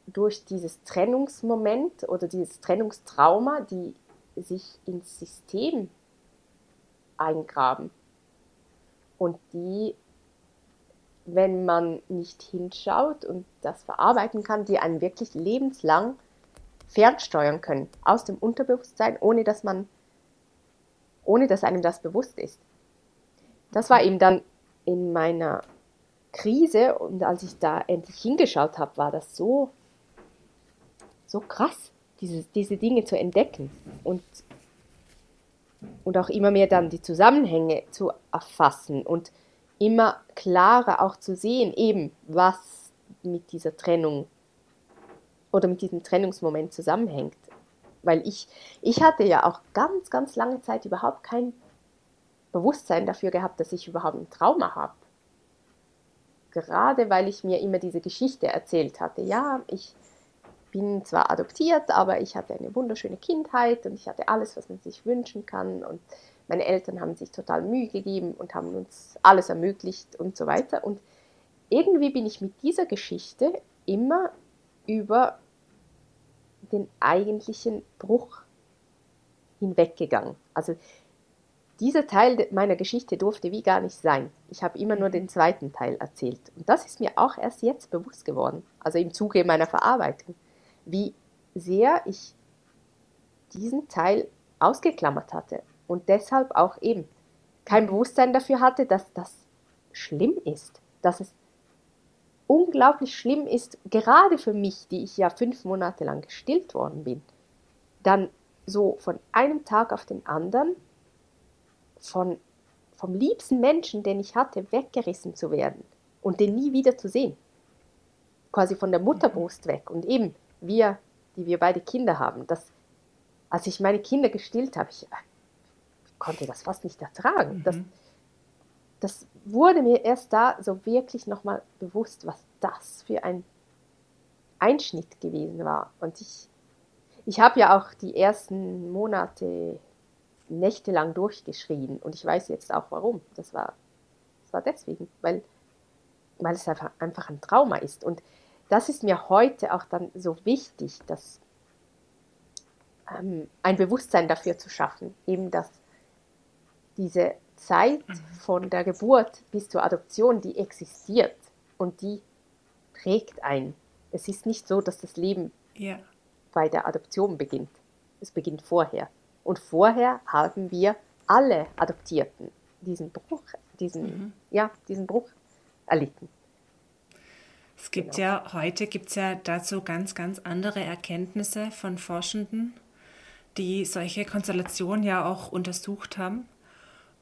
durch dieses Trennungsmoment oder dieses Trennungstrauma, die sich ins System eingraben und die, wenn man nicht hinschaut und das verarbeiten kann, die einen wirklich lebenslang fernsteuern können aus dem Unterbewusstsein, ohne dass man, ohne dass einem das bewusst ist. Das war eben dann in meiner Krise und als ich da endlich hingeschaut habe, war das so, so krass, diese, diese Dinge zu entdecken und, und auch immer mehr dann die Zusammenhänge zu erfassen und immer klarer auch zu sehen, eben was mit dieser Trennung oder mit diesem Trennungsmoment zusammenhängt. Weil ich, ich hatte ja auch ganz, ganz lange Zeit überhaupt kein Bewusstsein dafür gehabt, dass ich überhaupt ein Trauma habe gerade weil ich mir immer diese Geschichte erzählt hatte. Ja, ich bin zwar adoptiert, aber ich hatte eine wunderschöne Kindheit und ich hatte alles, was man sich wünschen kann und meine Eltern haben sich total Mühe gegeben und haben uns alles ermöglicht und so weiter. Und irgendwie bin ich mit dieser Geschichte immer über den eigentlichen Bruch hinweggegangen. Also dieser Teil meiner Geschichte durfte wie gar nicht sein. Ich habe immer nur den zweiten Teil erzählt. Und das ist mir auch erst jetzt bewusst geworden, also im Zuge meiner Verarbeitung, wie sehr ich diesen Teil ausgeklammert hatte und deshalb auch eben kein Bewusstsein dafür hatte, dass das schlimm ist, dass es unglaublich schlimm ist, gerade für mich, die ich ja fünf Monate lang gestillt worden bin, dann so von einem Tag auf den anderen von, vom liebsten Menschen, den ich hatte, weggerissen zu werden und den nie wieder zu sehen. Quasi von der Mutterbrust weg. Und eben, wir die wir beide Kinder haben, dass als ich meine Kinder gestillt habe, ich, ich konnte das fast nicht ertragen. Mhm. Das, das wurde mir erst da so wirklich nochmal bewusst, was das für ein Einschnitt gewesen war. Und ich, ich habe ja auch die ersten Monate nächtelang durchgeschrien und ich weiß jetzt auch warum. Das war, das war deswegen, weil, weil es einfach, einfach ein Trauma ist. Und das ist mir heute auch dann so wichtig, dass ähm, ein Bewusstsein dafür zu schaffen, eben dass diese Zeit mhm. von der Geburt bis zur Adoption, die existiert und die prägt ein. Es ist nicht so, dass das Leben ja. bei der Adoption beginnt. Es beginnt vorher. Und vorher haben wir alle Adoptierten diesen Bruch, diesen, mhm. ja, diesen Bruch erlitten. Es gibt genau. ja, heute gibt es ja dazu ganz, ganz andere Erkenntnisse von Forschenden, die solche Konstellationen ja auch untersucht haben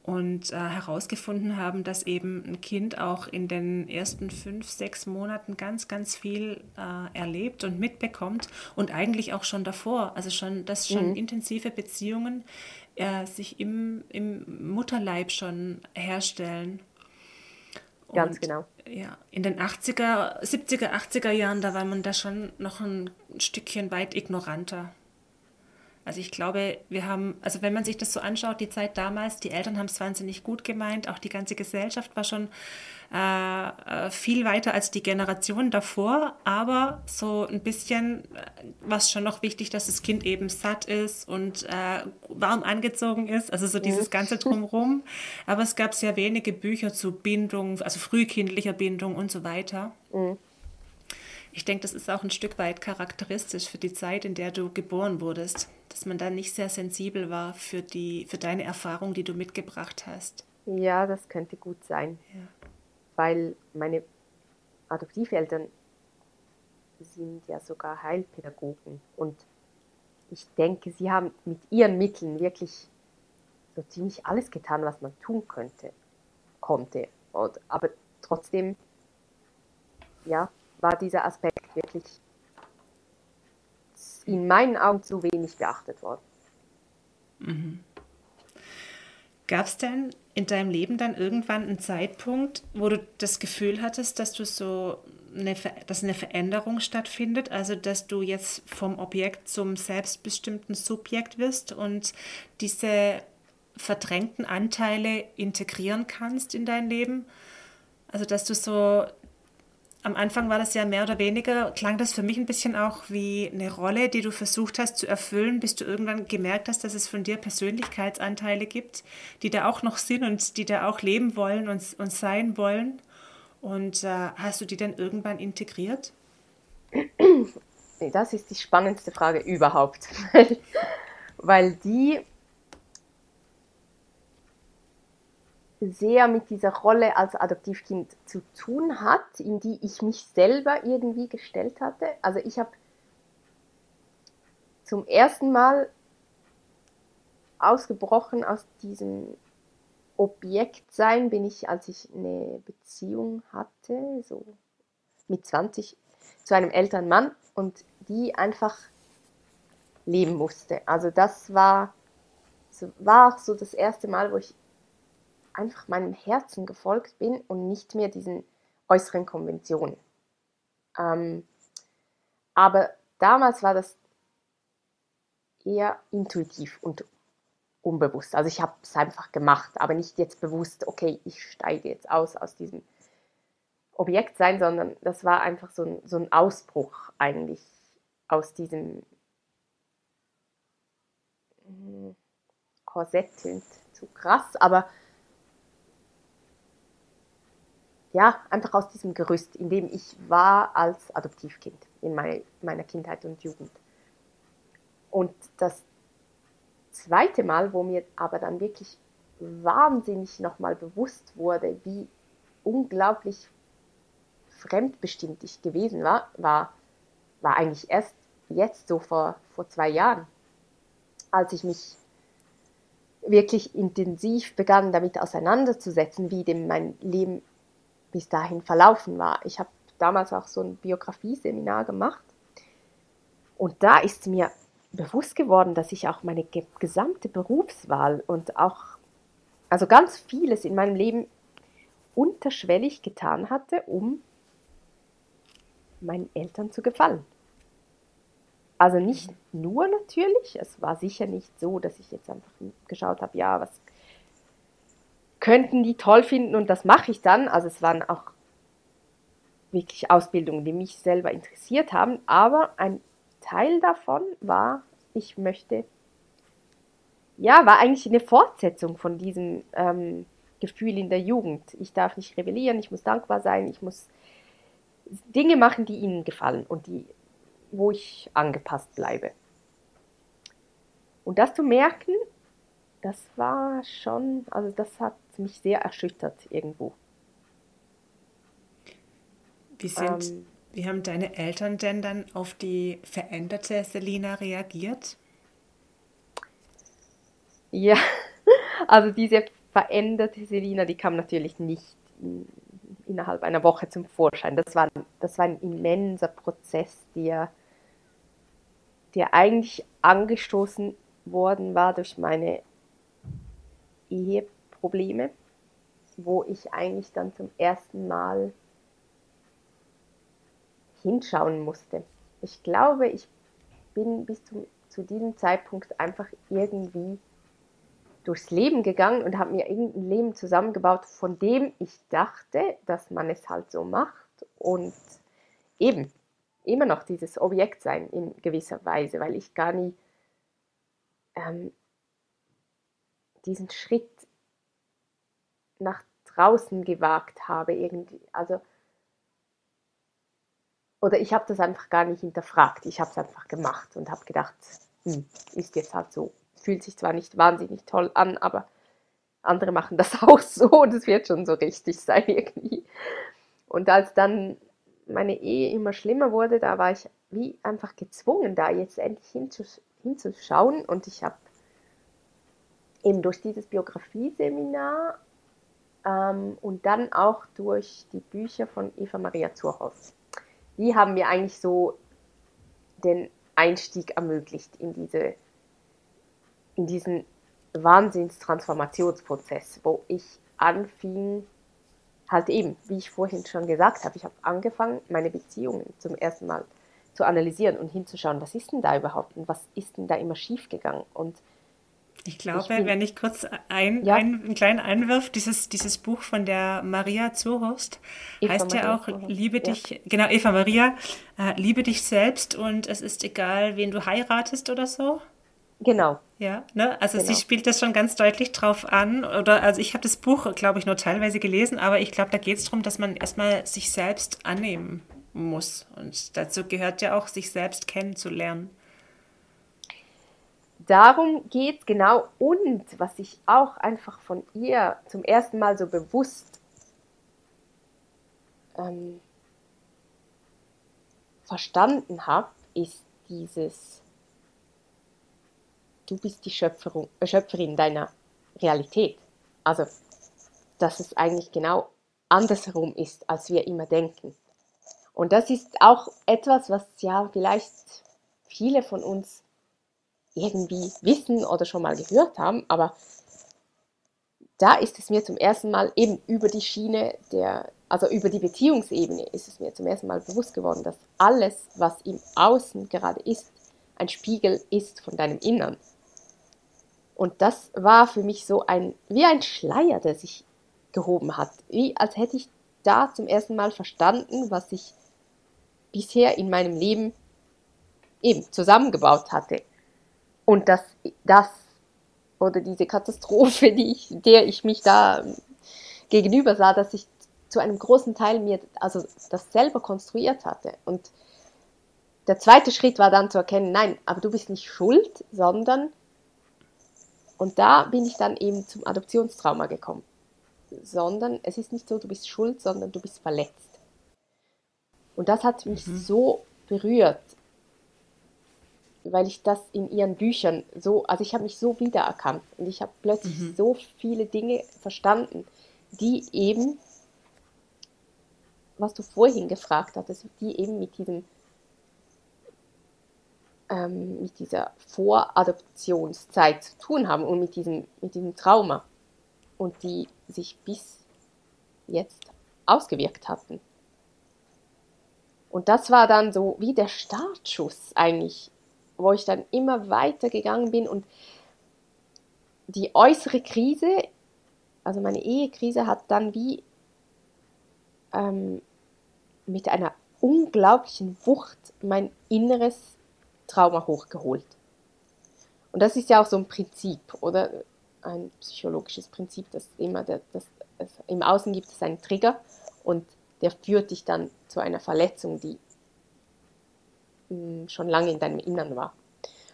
und äh, herausgefunden haben, dass eben ein Kind auch in den ersten fünf, sechs Monaten ganz, ganz viel äh, erlebt und mitbekommt und eigentlich auch schon davor, also schon, dass schon mhm. intensive Beziehungen äh, sich im, im Mutterleib schon herstellen. Und, ganz genau. Ja, in den 80er, 70er, 80er Jahren, da war man da schon noch ein Stückchen weit ignoranter. Also ich glaube, wir haben, also wenn man sich das so anschaut, die Zeit damals, die Eltern haben es wahnsinnig gut gemeint, auch die ganze Gesellschaft war schon äh, äh viel weiter als die Generation davor, aber so ein bisschen äh, war es schon noch wichtig, dass das Kind eben satt ist und äh, warm angezogen ist, also so dieses ganze Drumherum. Aber es gab sehr wenige Bücher zu Bindung, also frühkindlicher Bindung und so weiter. Mhm. Ich denke, das ist auch ein Stück weit charakteristisch für die Zeit, in der du geboren wurdest, dass man da nicht sehr sensibel war für, die, für deine Erfahrung, die du mitgebracht hast. Ja, das könnte gut sein, ja. weil meine Adoptiveltern sind ja sogar Heilpädagogen und ich denke, sie haben mit ihren Mitteln wirklich so ziemlich alles getan, was man tun könnte, konnte. Und, aber trotzdem, ja, war dieser Aspekt wirklich in meinen Augen zu wenig beachtet worden. Mhm. Gab es denn in deinem Leben dann irgendwann einen Zeitpunkt, wo du das Gefühl hattest, dass du so eine, dass eine Veränderung stattfindet, also dass du jetzt vom Objekt zum selbstbestimmten Subjekt wirst und diese verdrängten Anteile integrieren kannst in dein Leben? Also dass du so am Anfang war das ja mehr oder weniger, klang das für mich ein bisschen auch wie eine Rolle, die du versucht hast zu erfüllen, bis du irgendwann gemerkt hast, dass es von dir Persönlichkeitsanteile gibt, die da auch noch sind und die da auch leben wollen und, und sein wollen. Und äh, hast du die dann irgendwann integriert? Das ist die spannendste Frage überhaupt, weil die sehr mit dieser Rolle als Adoptivkind zu tun hat, in die ich mich selber irgendwie gestellt hatte. Also ich habe zum ersten Mal ausgebrochen aus diesem Objektsein bin ich, als ich eine Beziehung hatte, so mit 20, zu einem älteren Mann und die einfach leben musste. Also das war, war so das erste Mal, wo ich einfach meinem Herzen gefolgt bin und nicht mehr diesen äußeren Konventionen. Ähm, aber damals war das eher intuitiv und unbewusst. Also ich habe es einfach gemacht, aber nicht jetzt bewusst, okay, ich steige jetzt aus aus diesem Objekt sein, sondern das war einfach so ein, so ein Ausbruch eigentlich aus diesem hm, Korsett klingt zu krass, aber ja, einfach aus diesem Gerüst, in dem ich war als Adoptivkind in meiner Kindheit und Jugend. Und das zweite Mal, wo mir aber dann wirklich wahnsinnig nochmal bewusst wurde, wie unglaublich fremdbestimmt ich gewesen war, war, war eigentlich erst jetzt, so vor, vor zwei Jahren, als ich mich wirklich intensiv begann, damit auseinanderzusetzen, wie dem mein Leben bis dahin verlaufen war. Ich habe damals auch so ein Biografieseminar gemacht Und da ist mir bewusst geworden, dass ich auch meine gesamte Berufswahl und auch, also ganz vieles in meinem Leben unterschwellig getan hatte, um meinen Eltern zu gefallen. Also nicht nur natürlich, es war sicher nicht so, dass ich jetzt einfach geschaut habe, ja, was könnten die toll finden und das mache ich dann. Also es waren auch wirklich Ausbildungen, die mich selber interessiert haben, aber ein Teil davon war, ich möchte, ja, war eigentlich eine Fortsetzung von diesem ähm, Gefühl in der Jugend. Ich darf nicht rebellieren, ich muss dankbar sein, ich muss Dinge machen, die ihnen gefallen und die, wo ich angepasst bleibe. Und das zu merken, das war schon, also das hat mich sehr erschüttert irgendwo. Wie, sind, ähm, wie haben deine Eltern denn dann auf die veränderte Selina reagiert? Ja, also diese veränderte Selina, die kam natürlich nicht innerhalb einer Woche zum Vorschein. Das war, das war ein immenser Prozess, der, der eigentlich angestoßen worden war durch meine Eheprobleme, wo ich eigentlich dann zum ersten Mal hinschauen musste. Ich glaube, ich bin bis zu, zu diesem Zeitpunkt einfach irgendwie durchs Leben gegangen und habe mir irgendein Leben zusammengebaut, von dem ich dachte, dass man es halt so macht und eben immer noch dieses Objekt sein in gewisser Weise, weil ich gar nie ähm, diesen Schritt nach draußen gewagt habe irgendwie. Also oder ich habe das einfach gar nicht hinterfragt. Ich habe es einfach gemacht und habe gedacht, hm, ist jetzt halt so fühlt sich zwar nicht wahnsinnig toll an, aber andere machen das auch so und es wird schon so richtig sein irgendwie. Und als dann meine Ehe immer schlimmer wurde, da war ich wie einfach gezwungen, da jetzt endlich hinzus hinzuschauen und ich habe eben durch dieses Biografieseminar ähm, und dann auch durch die Bücher von Eva Maria Zurhaus, die haben mir eigentlich so den Einstieg ermöglicht in diese in diesen Wahnsinnstransformationsprozess, wo ich anfing, halt eben, wie ich vorhin schon gesagt habe, ich habe angefangen, meine Beziehungen zum ersten Mal zu analysieren und hinzuschauen, was ist denn da überhaupt und was ist denn da immer schiefgegangen? Und ich glaube, ich bin, wenn ich kurz ein, ja. ein, einen kleinen Einwurf, dieses, dieses Buch von der Maria Zuhorst Eva heißt Maria ja auch Zuhorst. Liebe dich, ja. genau, Eva Maria, äh, liebe dich selbst und es ist egal, wen du heiratest oder so. Genau. Ja, ne? also genau. sie spielt das schon ganz deutlich drauf an. Oder also ich habe das Buch, glaube ich, nur teilweise gelesen, aber ich glaube, da geht es darum, dass man erstmal sich selbst annehmen muss. Und dazu gehört ja auch, sich selbst kennenzulernen. Darum geht es genau. Und was ich auch einfach von ihr zum ersten Mal so bewusst ähm, verstanden habe, ist dieses du bist die Schöpferung, äh, Schöpferin deiner Realität. Also, dass es eigentlich genau andersherum ist, als wir immer denken. Und das ist auch etwas, was ja vielleicht viele von uns irgendwie wissen oder schon mal gehört haben, aber da ist es mir zum ersten Mal eben über die Schiene der, also über die Beziehungsebene ist es mir zum ersten Mal bewusst geworden, dass alles, was im Außen gerade ist, ein Spiegel ist von deinem Innern. Und das war für mich so ein, wie ein Schleier, der sich gehoben hat. Wie als hätte ich da zum ersten Mal verstanden, was ich bisher in meinem Leben eben zusammengebaut hatte. Und dass das oder diese Katastrophe, die ich, der ich mich da gegenüber sah, dass ich zu einem großen Teil mir also das selber konstruiert hatte. Und der zweite Schritt war dann zu erkennen, nein, aber du bist nicht schuld, sondern und da bin ich dann eben zum Adoptionstrauma gekommen. Sondern es ist nicht so, du bist schuld, sondern du bist verletzt. Und das hat mich mhm. so berührt, weil ich das in ihren Büchern so, also ich habe mich so wiedererkannt und ich habe plötzlich mhm. so viele Dinge verstanden, die eben, was du vorhin gefragt hattest, die eben mit diesem ähm, mit dieser Voradoptionszeit zu tun haben und mit diesem, mit diesem Trauma und die sich bis jetzt ausgewirkt hatten. Und das war dann so wie der Startschuss eigentlich, wo ich dann immer weiter gegangen bin und die äußere Krise, also meine Ehekrise, hat dann wie ähm, mit einer unglaublichen Wucht mein inneres Trauma hochgeholt. Und das ist ja auch so ein Prinzip, oder ein psychologisches Prinzip, dass immer der, das, das, im Außen gibt es einen Trigger und der führt dich dann zu einer Verletzung, die schon lange in deinem Innern war.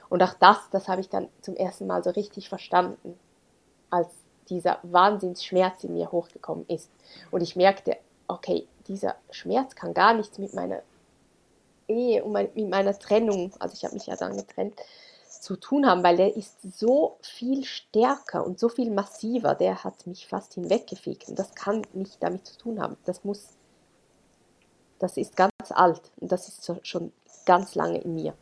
Und auch das, das habe ich dann zum ersten Mal so richtig verstanden, als dieser Wahnsinnsschmerz in mir hochgekommen ist. Und ich merkte, okay, dieser Schmerz kann gar nichts mit meiner Ehe und mit meiner Trennung, also ich habe mich ja dann getrennt, zu tun haben, weil der ist so viel stärker und so viel massiver, der hat mich fast hinweggefegt. Und das kann nicht damit zu tun haben. Das muss, das ist ganz alt und das ist schon ganz lange in mir.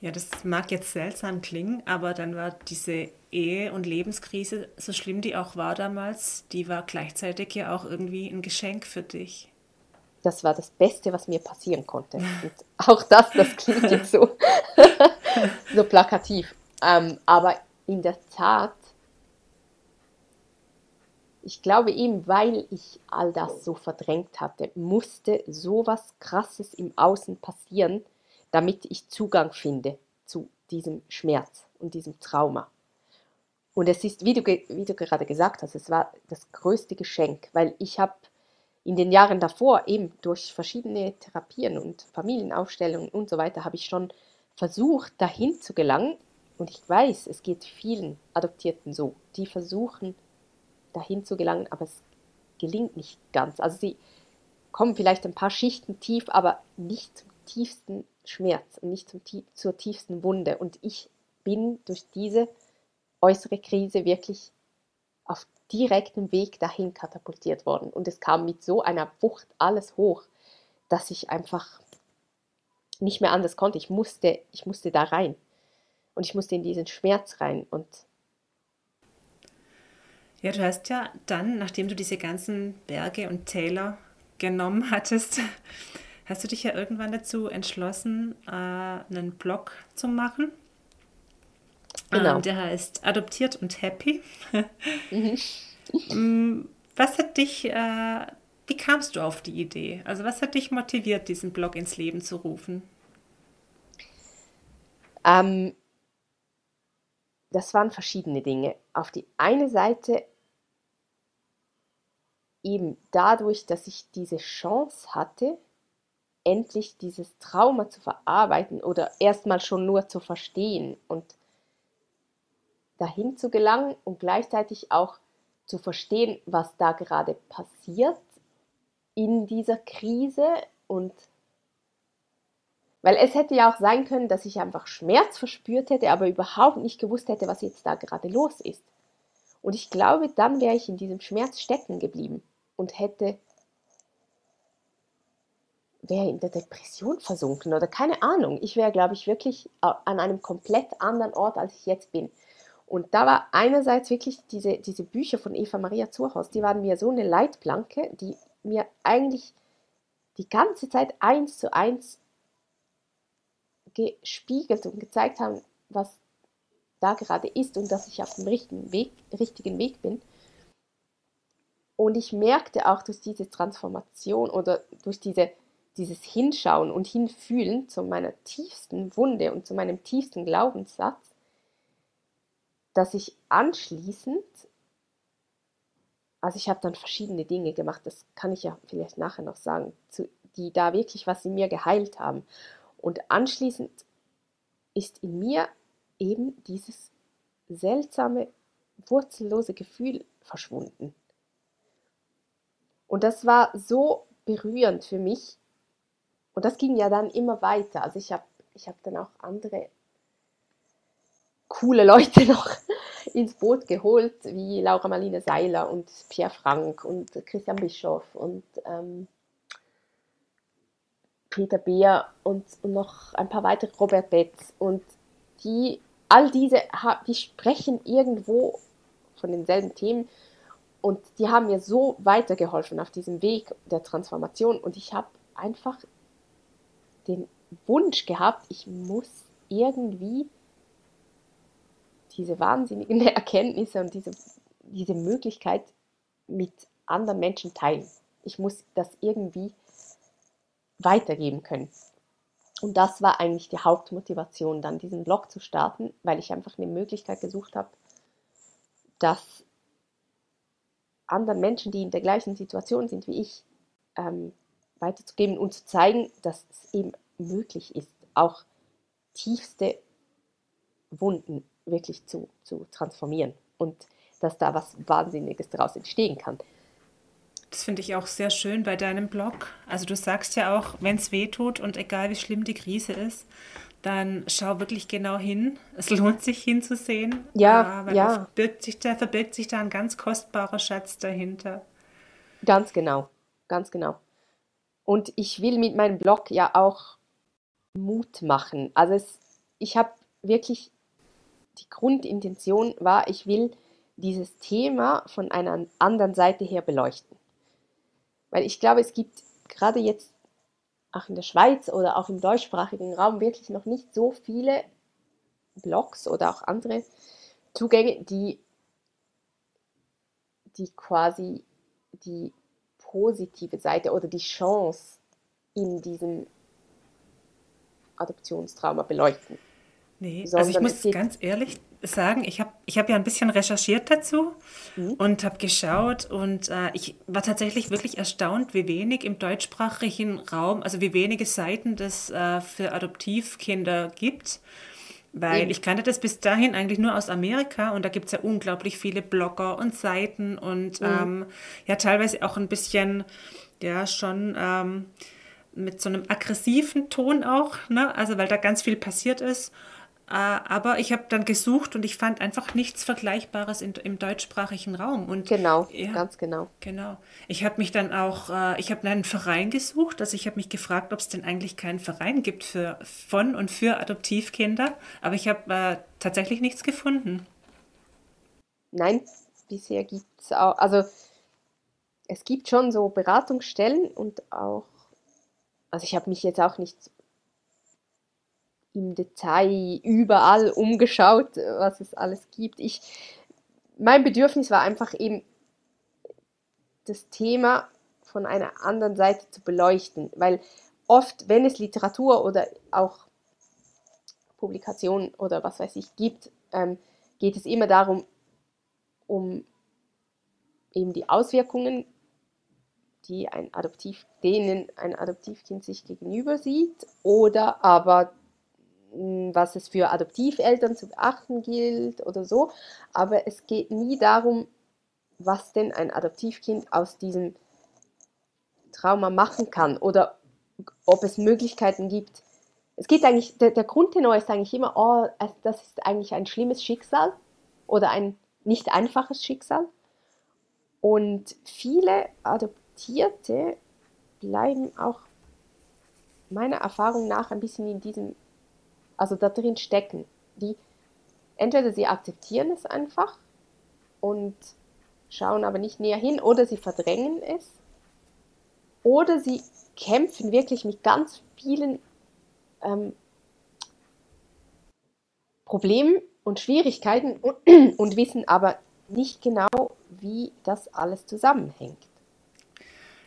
Ja, das mag jetzt seltsam klingen, aber dann war diese Ehe- und Lebenskrise, so schlimm die auch war damals, die war gleichzeitig ja auch irgendwie ein Geschenk für dich. Das war das Beste, was mir passieren konnte. Und auch das, das klingt jetzt so, so plakativ. Ähm, aber in der Tat, ich glaube eben, weil ich all das so verdrängt hatte, musste sowas Krasses im Außen passieren, damit ich Zugang finde zu diesem Schmerz und diesem Trauma. Und es ist, wie du, wie du gerade gesagt hast, es war das größte Geschenk, weil ich habe in den Jahren davor eben durch verschiedene Therapien und Familienaufstellungen und so weiter habe ich schon versucht, dahin zu gelangen. Und ich weiß, es geht vielen Adoptierten so. Die versuchen, dahin zu gelangen, aber es gelingt nicht ganz. Also sie kommen vielleicht ein paar Schichten tief, aber nicht zum tiefsten Schmerz und nicht zum, zur tiefsten Wunde. Und ich bin durch diese äußere Krise wirklich auf direktem Weg dahin katapultiert worden. Und es kam mit so einer Wucht alles hoch, dass ich einfach nicht mehr anders konnte. Ich musste, ich musste da rein. Und ich musste in diesen Schmerz rein. Und ja, du hast ja dann, nachdem du diese ganzen Berge und Täler genommen hattest, hast du dich ja irgendwann dazu entschlossen, äh, einen Blog zu machen. Genau. Ähm, der heißt Adoptiert und Happy. mhm. Mm, was hat dich, äh, wie kamst du auf die Idee? Also was hat dich motiviert, diesen Blog ins Leben zu rufen? Ähm, das waren verschiedene Dinge. Auf die eine Seite eben dadurch, dass ich diese Chance hatte, endlich dieses Trauma zu verarbeiten oder erstmal schon nur zu verstehen und dahin zu gelangen und gleichzeitig auch zu verstehen, was da gerade passiert in dieser Krise und weil es hätte ja auch sein können, dass ich einfach Schmerz verspürt hätte, aber überhaupt nicht gewusst hätte, was jetzt da gerade los ist. Und ich glaube, dann wäre ich in diesem Schmerz stecken geblieben und hätte wäre in der Depression versunken oder keine Ahnung. Ich wäre, glaube ich, wirklich an einem komplett anderen Ort, als ich jetzt bin. Und da war einerseits wirklich diese, diese Bücher von Eva Maria Zurhaus, die waren mir so eine Leitplanke, die mir eigentlich die ganze Zeit eins zu eins gespiegelt und gezeigt haben, was da gerade ist und dass ich auf dem richtigen Weg, richtigen Weg bin. Und ich merkte auch durch diese Transformation oder durch diese dieses Hinschauen und Hinfühlen zu meiner tiefsten Wunde und zu meinem tiefsten Glaubenssatz, dass ich anschließend, also ich habe dann verschiedene Dinge gemacht, das kann ich ja vielleicht nachher noch sagen, zu, die da wirklich was in mir geheilt haben. Und anschließend ist in mir eben dieses seltsame, wurzellose Gefühl verschwunden. Und das war so berührend für mich, und das ging ja dann immer weiter. Also ich habe ich hab dann auch andere coole Leute noch ins Boot geholt, wie Laura Marlene Seiler und Pierre Frank und Christian Bischoff und ähm, Peter Beer und, und, noch ein paar weitere, Robert Betz. Und die all diese, die sprechen irgendwo von denselben Themen und die haben mir so weitergeholfen auf diesem Weg der Transformation und ich habe einfach den Wunsch gehabt, ich muss irgendwie diese wahnsinnigen Erkenntnisse und diese, diese Möglichkeit mit anderen Menschen teilen. Ich muss das irgendwie weitergeben können. Und das war eigentlich die Hauptmotivation, dann diesen Blog zu starten, weil ich einfach eine Möglichkeit gesucht habe, dass anderen Menschen, die in der gleichen Situation sind wie ich, ähm, weiterzugeben und zu zeigen, dass es eben möglich ist, auch tiefste Wunden wirklich zu, zu transformieren und dass da was Wahnsinniges daraus entstehen kann. Das finde ich auch sehr schön bei deinem Blog. Also du sagst ja auch, wenn es weh tut und egal wie schlimm die Krise ist, dann schau wirklich genau hin. Es lohnt sich hinzusehen. Ja, weil ja. Verbirgt sich da, verbirgt sich da ein ganz kostbarer Schatz dahinter. Ganz genau, ganz genau. Und ich will mit meinem Blog ja auch Mut machen. Also es, ich habe wirklich, die Grundintention war, ich will dieses Thema von einer anderen Seite her beleuchten. Weil ich glaube, es gibt gerade jetzt auch in der Schweiz oder auch im deutschsprachigen Raum wirklich noch nicht so viele Blogs oder auch andere Zugänge, die, die quasi die positive Seite oder die Chance in diesem Adoptionstrauma beleuchten. Nee, Sondern also ich muss ganz ehrlich sagen, ich habe ich hab ja ein bisschen recherchiert dazu mhm. und habe geschaut und äh, ich war tatsächlich wirklich erstaunt, wie wenig im deutschsprachigen Raum, also wie wenige Seiten es äh, für Adoptivkinder gibt. Weil mhm. ich kannte das bis dahin eigentlich nur aus Amerika und da gibt es ja unglaublich viele Blogger und Seiten und mhm. ähm, ja teilweise auch ein bisschen, ja schon ähm, mit so einem aggressiven Ton auch, ne? also weil da ganz viel passiert ist. Äh, aber ich habe dann gesucht und ich fand einfach nichts Vergleichbares in, im deutschsprachigen Raum. Und, genau, ja, ganz genau. Genau. Ich habe mich dann auch, äh, ich habe einen Verein gesucht, also ich habe mich gefragt, ob es denn eigentlich keinen Verein gibt für von und für Adoptivkinder, aber ich habe äh, tatsächlich nichts gefunden. Nein, bisher gibt es auch, also es gibt schon so Beratungsstellen und auch, also ich habe mich jetzt auch nicht im Detail überall umgeschaut, was es alles gibt. Ich, mein Bedürfnis war einfach eben, das Thema von einer anderen Seite zu beleuchten, weil oft, wenn es Literatur oder auch Publikationen oder was weiß ich gibt, ähm, geht es immer darum, um eben die Auswirkungen, die ein Adoptiv, denen ein Adoptivkind sich gegenüber sieht, oder aber was es für Adoptiveltern zu beachten gilt oder so. Aber es geht nie darum, was denn ein Adoptivkind aus diesem Trauma machen kann oder ob es Möglichkeiten gibt. Es geht eigentlich, der, der Grundtenor ist eigentlich immer, oh, das ist eigentlich ein schlimmes Schicksal oder ein nicht einfaches Schicksal. Und viele Adoptierte bleiben auch meiner Erfahrung nach ein bisschen in diesem also da drin stecken. Die entweder sie akzeptieren es einfach und schauen aber nicht näher hin oder sie verdrängen es oder sie kämpfen wirklich mit ganz vielen ähm, Problemen und Schwierigkeiten und, und wissen aber nicht genau, wie das alles zusammenhängt.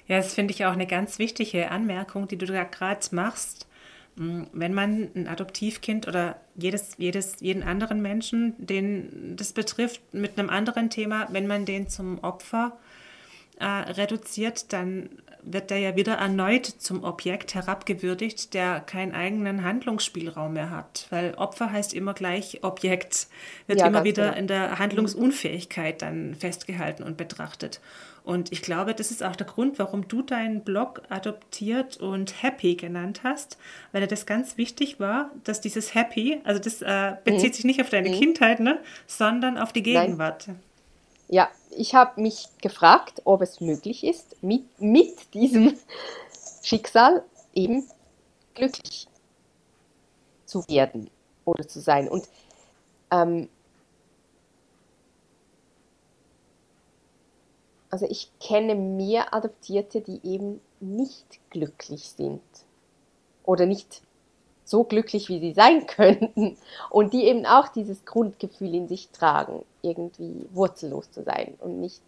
Ja, das finde ich auch eine ganz wichtige Anmerkung, die du da gerade machst. Mm, wenn man ein Adoptivkind oder jedes, jedes, jeden anderen Menschen, den das betrifft, mit einem anderen Thema, wenn man den zum Opfer äh, reduziert, dann wird er ja wieder erneut zum Objekt herabgewürdigt, der keinen eigenen Handlungsspielraum mehr hat. Weil Opfer heißt immer gleich Objekt, wird ja, immer wieder genau. in der Handlungsunfähigkeit dann festgehalten und betrachtet. Und ich glaube, das ist auch der Grund, warum du deinen Blog adoptiert und happy genannt hast, weil das ganz wichtig war, dass dieses happy, also das äh, bezieht mhm. sich nicht auf deine mhm. Kindheit, ne, sondern auf die Gegenwart. Nein. Ja, ich habe mich gefragt, ob es möglich ist, mit, mit diesem Schicksal eben glücklich zu werden. oder zu sein. Und ähm, also ich kenne mehr Adoptierte, die eben nicht glücklich sind oder nicht so glücklich, wie sie sein könnten und die eben auch dieses Grundgefühl in sich tragen, irgendwie wurzellos zu sein und nicht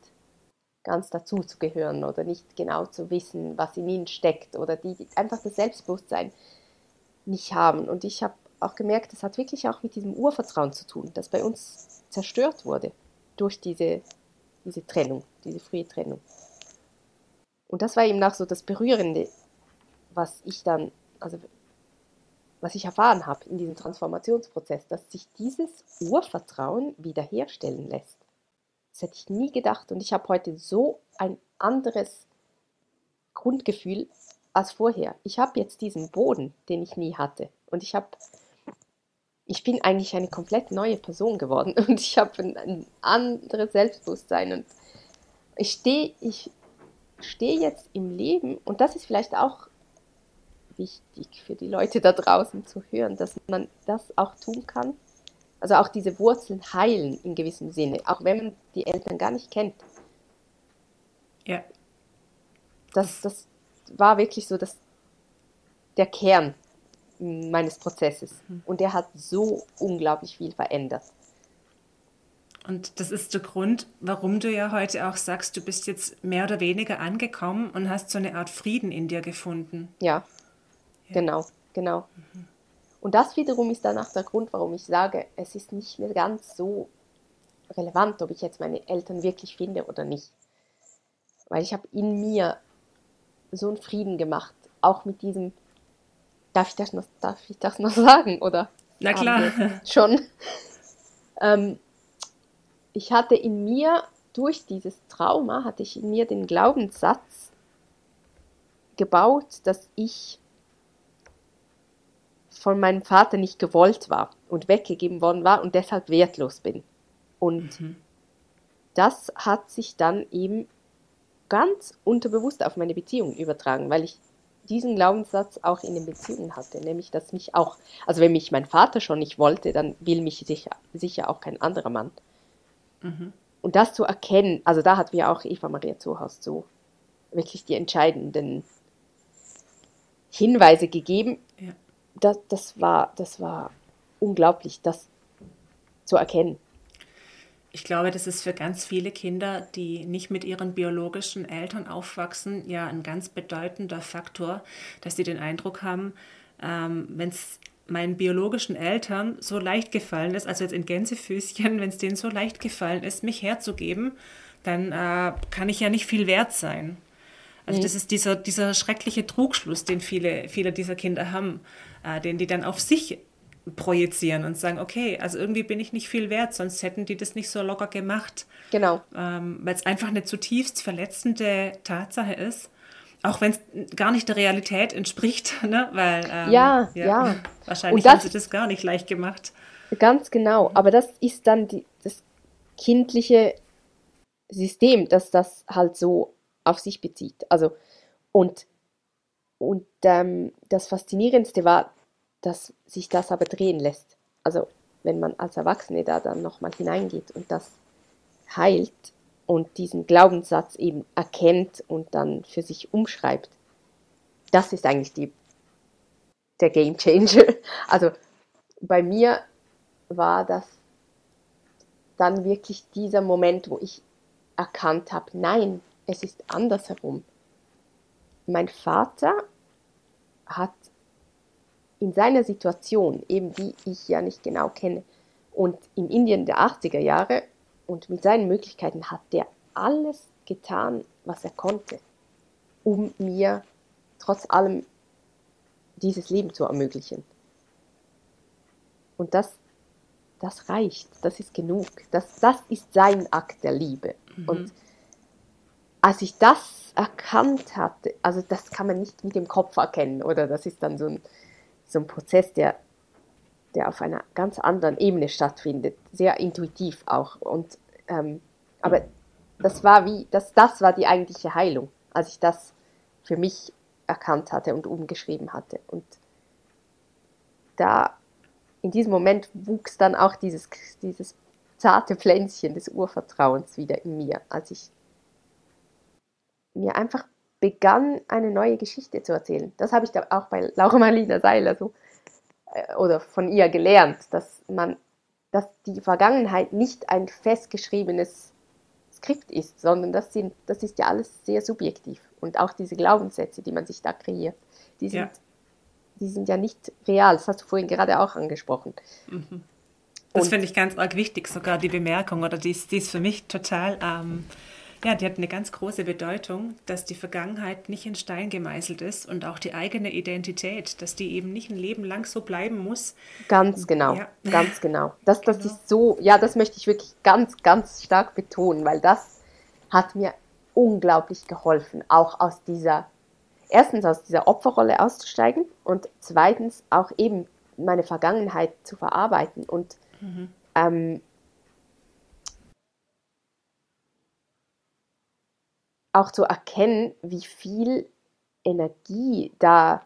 ganz dazu zu gehören oder nicht genau zu wissen, was in ihnen steckt oder die einfach das Selbstbewusstsein nicht haben. Und ich habe auch gemerkt, das hat wirklich auch mit diesem Urvertrauen zu tun, das bei uns zerstört wurde durch diese, diese Trennung, diese frühe Trennung. Und das war eben auch so das Berührende, was ich dann, also was ich erfahren habe in diesem Transformationsprozess, dass sich dieses Urvertrauen wiederherstellen lässt. Das hätte ich nie gedacht und ich habe heute so ein anderes Grundgefühl als vorher. Ich habe jetzt diesen Boden, den ich nie hatte und ich habe ich bin eigentlich eine komplett neue Person geworden und ich habe ein, ein anderes Selbstbewusstsein und ich stehe ich stehe jetzt im Leben und das ist vielleicht auch wichtig für die Leute da draußen zu hören, dass man das auch tun kann, also auch diese Wurzeln heilen in gewissem Sinne, auch wenn man die Eltern gar nicht kennt. Ja. Das, das war wirklich so dass der Kern meines Prozesses. Mhm. Und der hat so unglaublich viel verändert. Und das ist der Grund, warum du ja heute auch sagst, du bist jetzt mehr oder weniger angekommen und hast so eine Art Frieden in dir gefunden. Ja. Genau, genau. Mhm. Und das wiederum ist dann auch der Grund, warum ich sage, es ist nicht mehr ganz so relevant, ob ich jetzt meine Eltern wirklich finde oder nicht. Weil ich habe in mir so einen Frieden gemacht, auch mit diesem, darf ich das noch, darf ich das noch sagen, oder? Na klar. Schon. ähm, ich hatte in mir, durch dieses Trauma, hatte ich in mir den Glaubenssatz gebaut, dass ich von meinem Vater nicht gewollt war und weggegeben worden war und deshalb wertlos bin. Und mhm. das hat sich dann eben ganz unterbewusst auf meine Beziehung übertragen, weil ich diesen Glaubenssatz auch in den Beziehungen hatte, nämlich dass mich auch, also wenn mich mein Vater schon nicht wollte, dann will mich sicher, sicher auch kein anderer Mann. Mhm. Und das zu erkennen, also da hat mir auch Eva Maria Zuhaus so wirklich die entscheidenden Hinweise gegeben, ja das, das, war, das war unglaublich, das zu erkennen. Ich glaube, das ist für ganz viele Kinder, die nicht mit ihren biologischen Eltern aufwachsen, ja ein ganz bedeutender Faktor, dass sie den Eindruck haben, ähm, wenn es meinen biologischen Eltern so leicht gefallen ist, also jetzt in Gänsefüßchen, wenn es denen so leicht gefallen ist, mich herzugeben, dann äh, kann ich ja nicht viel wert sein. Also mhm. das ist dieser, dieser schreckliche Trugschluss, den viele, viele dieser Kinder haben äh, den die dann auf sich projizieren und sagen, okay, also irgendwie bin ich nicht viel wert, sonst hätten die das nicht so locker gemacht. Genau. Ähm, Weil es einfach eine zutiefst verletzende Tatsache ist, auch wenn es gar nicht der Realität entspricht, ne? weil ähm, ja, ja, ja, wahrscheinlich das, haben sie das gar nicht leicht gemacht. Ganz genau, aber das ist dann die, das kindliche System, das das halt so auf sich bezieht. Also und und ähm, das Faszinierendste war, dass sich das aber drehen lässt. Also wenn man als Erwachsene da dann nochmal hineingeht und das heilt und diesen Glaubenssatz eben erkennt und dann für sich umschreibt, das ist eigentlich die, der Game Changer. Also bei mir war das dann wirklich dieser Moment, wo ich erkannt habe, nein, es ist andersherum. Mein Vater hat in seiner Situation, eben die ich ja nicht genau kenne, und im Indien der 80er Jahre und mit seinen Möglichkeiten hat der alles getan, was er konnte, um mir trotz allem dieses Leben zu ermöglichen. Und das, das reicht, das ist genug. Das, das ist sein Akt der Liebe. Mhm. Und als ich das erkannt hatte, also das kann man nicht mit dem Kopf erkennen, oder das ist dann so ein, so ein Prozess, der, der auf einer ganz anderen Ebene stattfindet, sehr intuitiv auch. Und, ähm, aber das war wie, das, das war die eigentliche Heilung, als ich das für mich erkannt hatte und umgeschrieben hatte. Und da in diesem Moment wuchs dann auch dieses, dieses zarte Pflänzchen des Urvertrauens wieder in mir, als ich mir einfach begann, eine neue Geschichte zu erzählen. Das habe ich da auch bei Laura Marlina Seiler so äh, oder von ihr gelernt, dass man, dass die Vergangenheit nicht ein festgeschriebenes Skript ist, sondern das, sind, das ist ja alles sehr subjektiv. Und auch diese Glaubenssätze, die man sich da kreiert, die sind, ja. die sind ja nicht real. Das hast du vorhin gerade auch angesprochen. Mhm. Das finde ich ganz arg wichtig, sogar die Bemerkung, oder die ist, die ist für mich total ähm, ja, die hat eine ganz große Bedeutung, dass die Vergangenheit nicht in Stein gemeißelt ist und auch die eigene Identität, dass die eben nicht ein Leben lang so bleiben muss. Ganz genau, ja. ganz genau. Das, das genau. ist so, ja, das möchte ich wirklich ganz, ganz stark betonen, weil das hat mir unglaublich geholfen, auch aus dieser, erstens aus dieser Opferrolle auszusteigen und zweitens auch eben meine Vergangenheit zu verarbeiten und mhm. ähm, auch zu erkennen, wie viel Energie da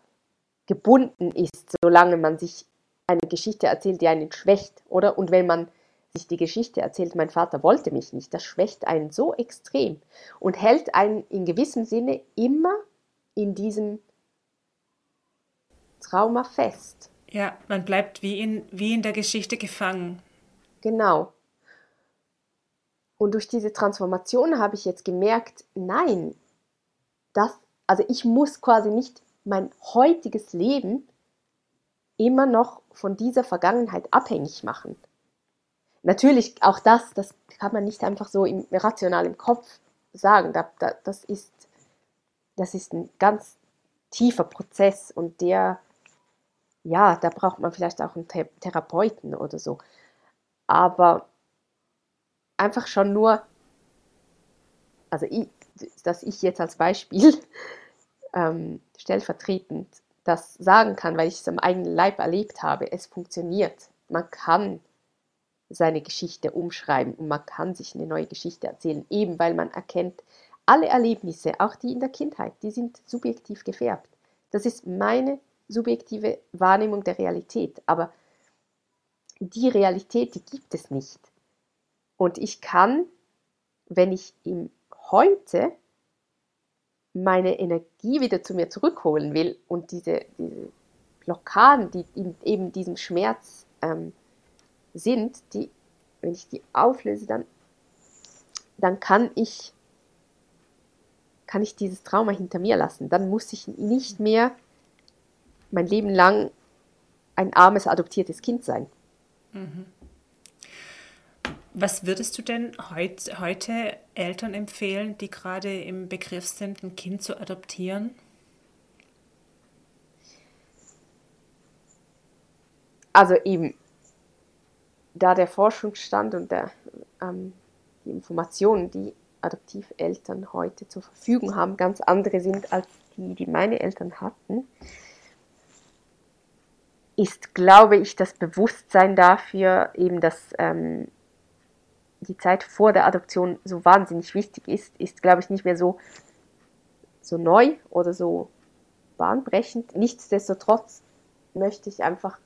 gebunden ist, solange man sich eine Geschichte erzählt, die einen schwächt, oder? Und wenn man sich die Geschichte erzählt, mein Vater wollte mich nicht, das schwächt einen so extrem und hält einen in gewissem Sinne immer in diesem Trauma fest. Ja, man bleibt wie in, wie in der Geschichte gefangen. Genau. Und durch diese Transformation habe ich jetzt gemerkt, nein, das, also ich muss quasi nicht mein heutiges Leben immer noch von dieser Vergangenheit abhängig machen. Natürlich auch das, das kann man nicht einfach so im, rational im Kopf sagen. Da, da, das, ist, das ist ein ganz tiefer Prozess und der, ja, da braucht man vielleicht auch einen Therapeuten oder so. Aber einfach schon nur, also ich, dass ich jetzt als Beispiel ähm, stellvertretend das sagen kann, weil ich es am eigenen Leib erlebt habe. Es funktioniert. Man kann seine Geschichte umschreiben und man kann sich eine neue Geschichte erzählen, eben weil man erkennt, alle Erlebnisse, auch die in der Kindheit, die sind subjektiv gefärbt. Das ist meine subjektive Wahrnehmung der Realität, aber die Realität, die gibt es nicht. Und ich kann, wenn ich im Heute meine Energie wieder zu mir zurückholen will und diese, diese Blockaden, die in eben diesem Schmerz ähm, sind, die, wenn ich die auflöse, dann, dann kann ich kann ich dieses Trauma hinter mir lassen. Dann muss ich nicht mehr mein Leben lang ein armes, adoptiertes Kind sein. Mhm. Was würdest du denn heut, heute Eltern empfehlen, die gerade im Begriff sind, ein Kind zu adoptieren? Also eben, da der Forschungsstand und der, ähm, die Informationen, die Adoptiveltern heute zur Verfügung haben, ganz andere sind als die, die meine Eltern hatten, ist, glaube ich, das Bewusstsein dafür, eben, dass ähm, die Zeit vor der Adoption so wahnsinnig wichtig ist, ist, glaube ich, nicht mehr so, so neu oder so bahnbrechend. Nichtsdestotrotz möchte ich einfach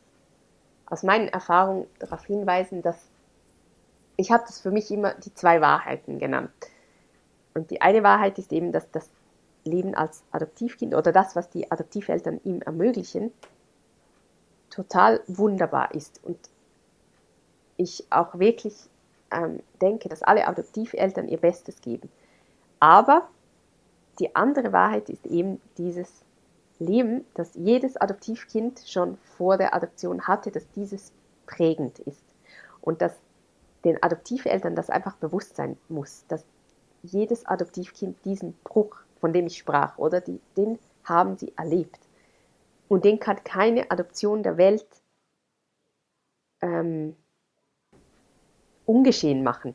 aus meinen Erfahrungen darauf hinweisen, dass ich habe das für mich immer die zwei Wahrheiten genannt. Und die eine Wahrheit ist eben, dass das Leben als Adoptivkind oder das, was die Adoptiveltern ihm ermöglichen, total wunderbar ist. Und ich auch wirklich ähm, denke, dass alle Adoptiveltern ihr Bestes geben. Aber die andere Wahrheit ist eben dieses Leben, dass jedes Adoptivkind schon vor der Adoption hatte, dass dieses prägend ist. Und dass den Adoptiveltern das einfach bewusst sein muss, dass jedes Adoptivkind diesen Bruch, von dem ich sprach, oder die, den haben sie erlebt. Und den kann keine Adoption der Welt ähm, ungeschehen machen.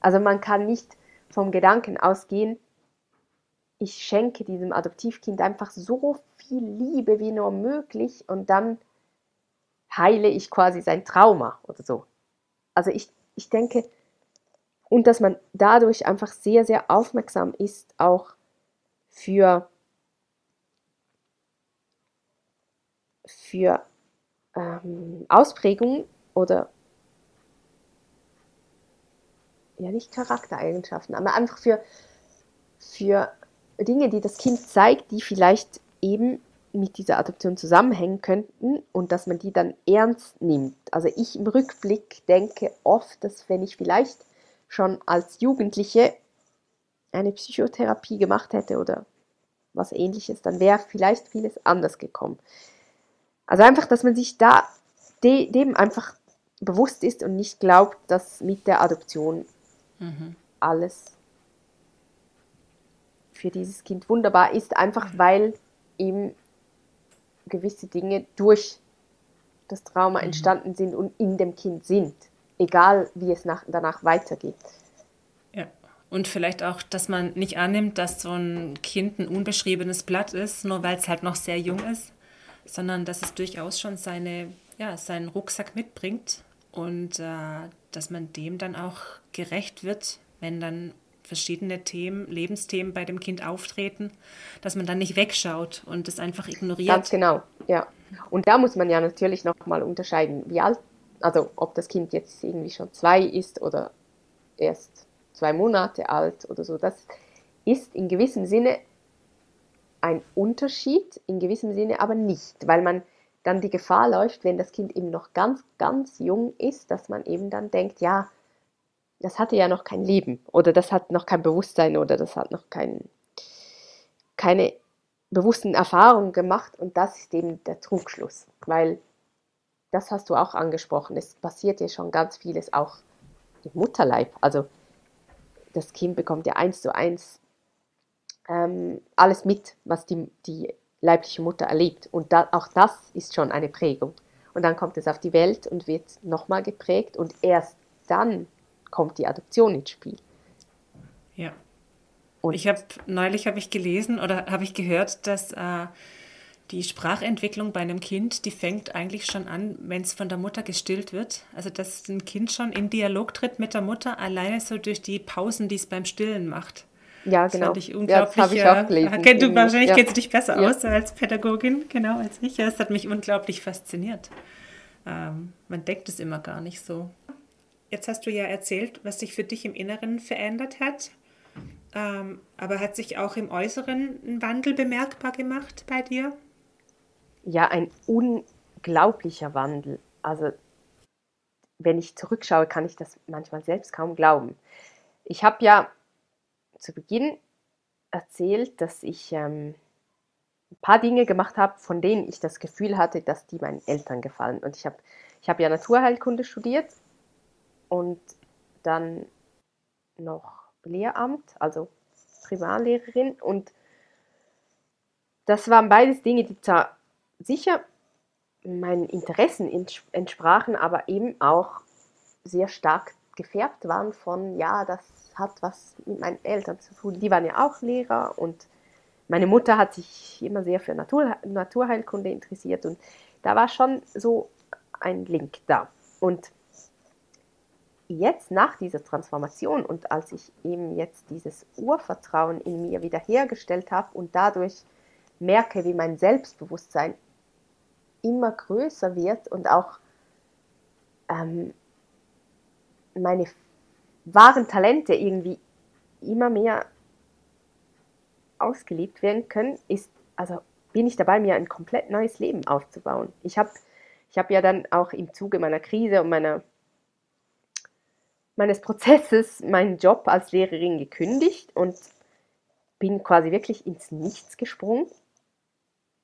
Also man kann nicht vom Gedanken ausgehen, ich schenke diesem Adoptivkind einfach so viel Liebe wie nur möglich und dann heile ich quasi sein Trauma oder so. Also ich, ich denke, und dass man dadurch einfach sehr, sehr aufmerksam ist, auch für, für ähm, Ausprägung oder ja nicht Charaktereigenschaften, aber einfach für, für Dinge, die das Kind zeigt, die vielleicht eben mit dieser Adoption zusammenhängen könnten und dass man die dann ernst nimmt. Also ich im Rückblick denke oft, dass wenn ich vielleicht schon als Jugendliche eine Psychotherapie gemacht hätte oder was ähnliches, dann wäre vielleicht vieles anders gekommen. Also einfach, dass man sich da de dem einfach bewusst ist und nicht glaubt, dass mit der Adoption mhm. alles für dieses Kind wunderbar ist, einfach weil ihm gewisse Dinge durch das Trauma mhm. entstanden sind und in dem Kind sind, egal wie es nach, danach weitergeht. Ja, und vielleicht auch, dass man nicht annimmt, dass so ein Kind ein unbeschriebenes Blatt ist, nur weil es halt noch sehr jung ist, sondern dass es durchaus schon seine, ja, seinen Rucksack mitbringt und äh, dass man dem dann auch gerecht wird, wenn dann verschiedene Themen, Lebensthemen bei dem Kind auftreten, dass man dann nicht wegschaut und es einfach ignoriert. Ganz genau, ja. Und da muss man ja natürlich nochmal unterscheiden, wie alt, also ob das Kind jetzt irgendwie schon zwei ist oder erst zwei Monate alt oder so. Das ist in gewissem Sinne ein Unterschied, in gewissem Sinne aber nicht, weil man dann die Gefahr läuft, wenn das Kind eben noch ganz, ganz jung ist, dass man eben dann denkt, ja, das hatte ja noch kein Leben oder das hat noch kein Bewusstsein oder das hat noch kein, keine bewussten Erfahrungen gemacht und das ist eben der Trugschluss, weil das hast du auch angesprochen, es passiert ja schon ganz vieles auch im Mutterleib, also das Kind bekommt ja eins zu eins ähm, alles mit, was die, die leibliche Mutter erlebt und da, auch das ist schon eine Prägung und dann kommt es auf die Welt und wird nochmal geprägt und erst dann kommt die Adoption ins Spiel. Ja. Und ich habe neulich habe ich gelesen oder habe ich gehört, dass äh, die Sprachentwicklung bei einem Kind, die fängt eigentlich schon an, wenn es von der Mutter gestillt wird. Also dass ein Kind schon in Dialog tritt mit der Mutter, alleine so durch die Pausen, die es beim Stillen macht. Ja, genau. Das fand ich unglaublich. Ja, das ich auch gelesen. Du, wahrscheinlich ja. kennst du dich besser ja. aus als Pädagogin, genau, als ich. Es hat mich unglaublich fasziniert. Ähm, man denkt es immer gar nicht so. Jetzt hast du ja erzählt, was sich für dich im Inneren verändert hat. Ähm, aber hat sich auch im Äußeren ein Wandel bemerkbar gemacht bei dir? Ja, ein unglaublicher Wandel. Also, wenn ich zurückschaue, kann ich das manchmal selbst kaum glauben. Ich habe ja zu Beginn erzählt, dass ich ähm, ein paar Dinge gemacht habe, von denen ich das Gefühl hatte, dass die meinen Eltern gefallen. Und ich habe ich hab ja Naturheilkunde studiert und dann noch Lehramt, also Primarlehrerin. Und das waren beides Dinge, die zwar sicher meinen Interessen entsprachen, aber eben auch sehr stark gefärbt waren von, ja, das hat was mit meinen Eltern zu tun. Die waren ja auch Lehrer und meine Mutter hat sich immer sehr für Natur, Naturheilkunde interessiert und da war schon so ein Link da. Und jetzt nach dieser Transformation und als ich eben jetzt dieses Urvertrauen in mir wiederhergestellt habe und dadurch merke, wie mein Selbstbewusstsein immer größer wird und auch ähm, meine wahren Talente irgendwie immer mehr ausgelebt werden können, ist, also bin ich dabei, mir ein komplett neues Leben aufzubauen. Ich habe ich hab ja dann auch im Zuge meiner Krise und meiner meines Prozesses meinen Job als Lehrerin gekündigt und bin quasi wirklich ins Nichts gesprungen.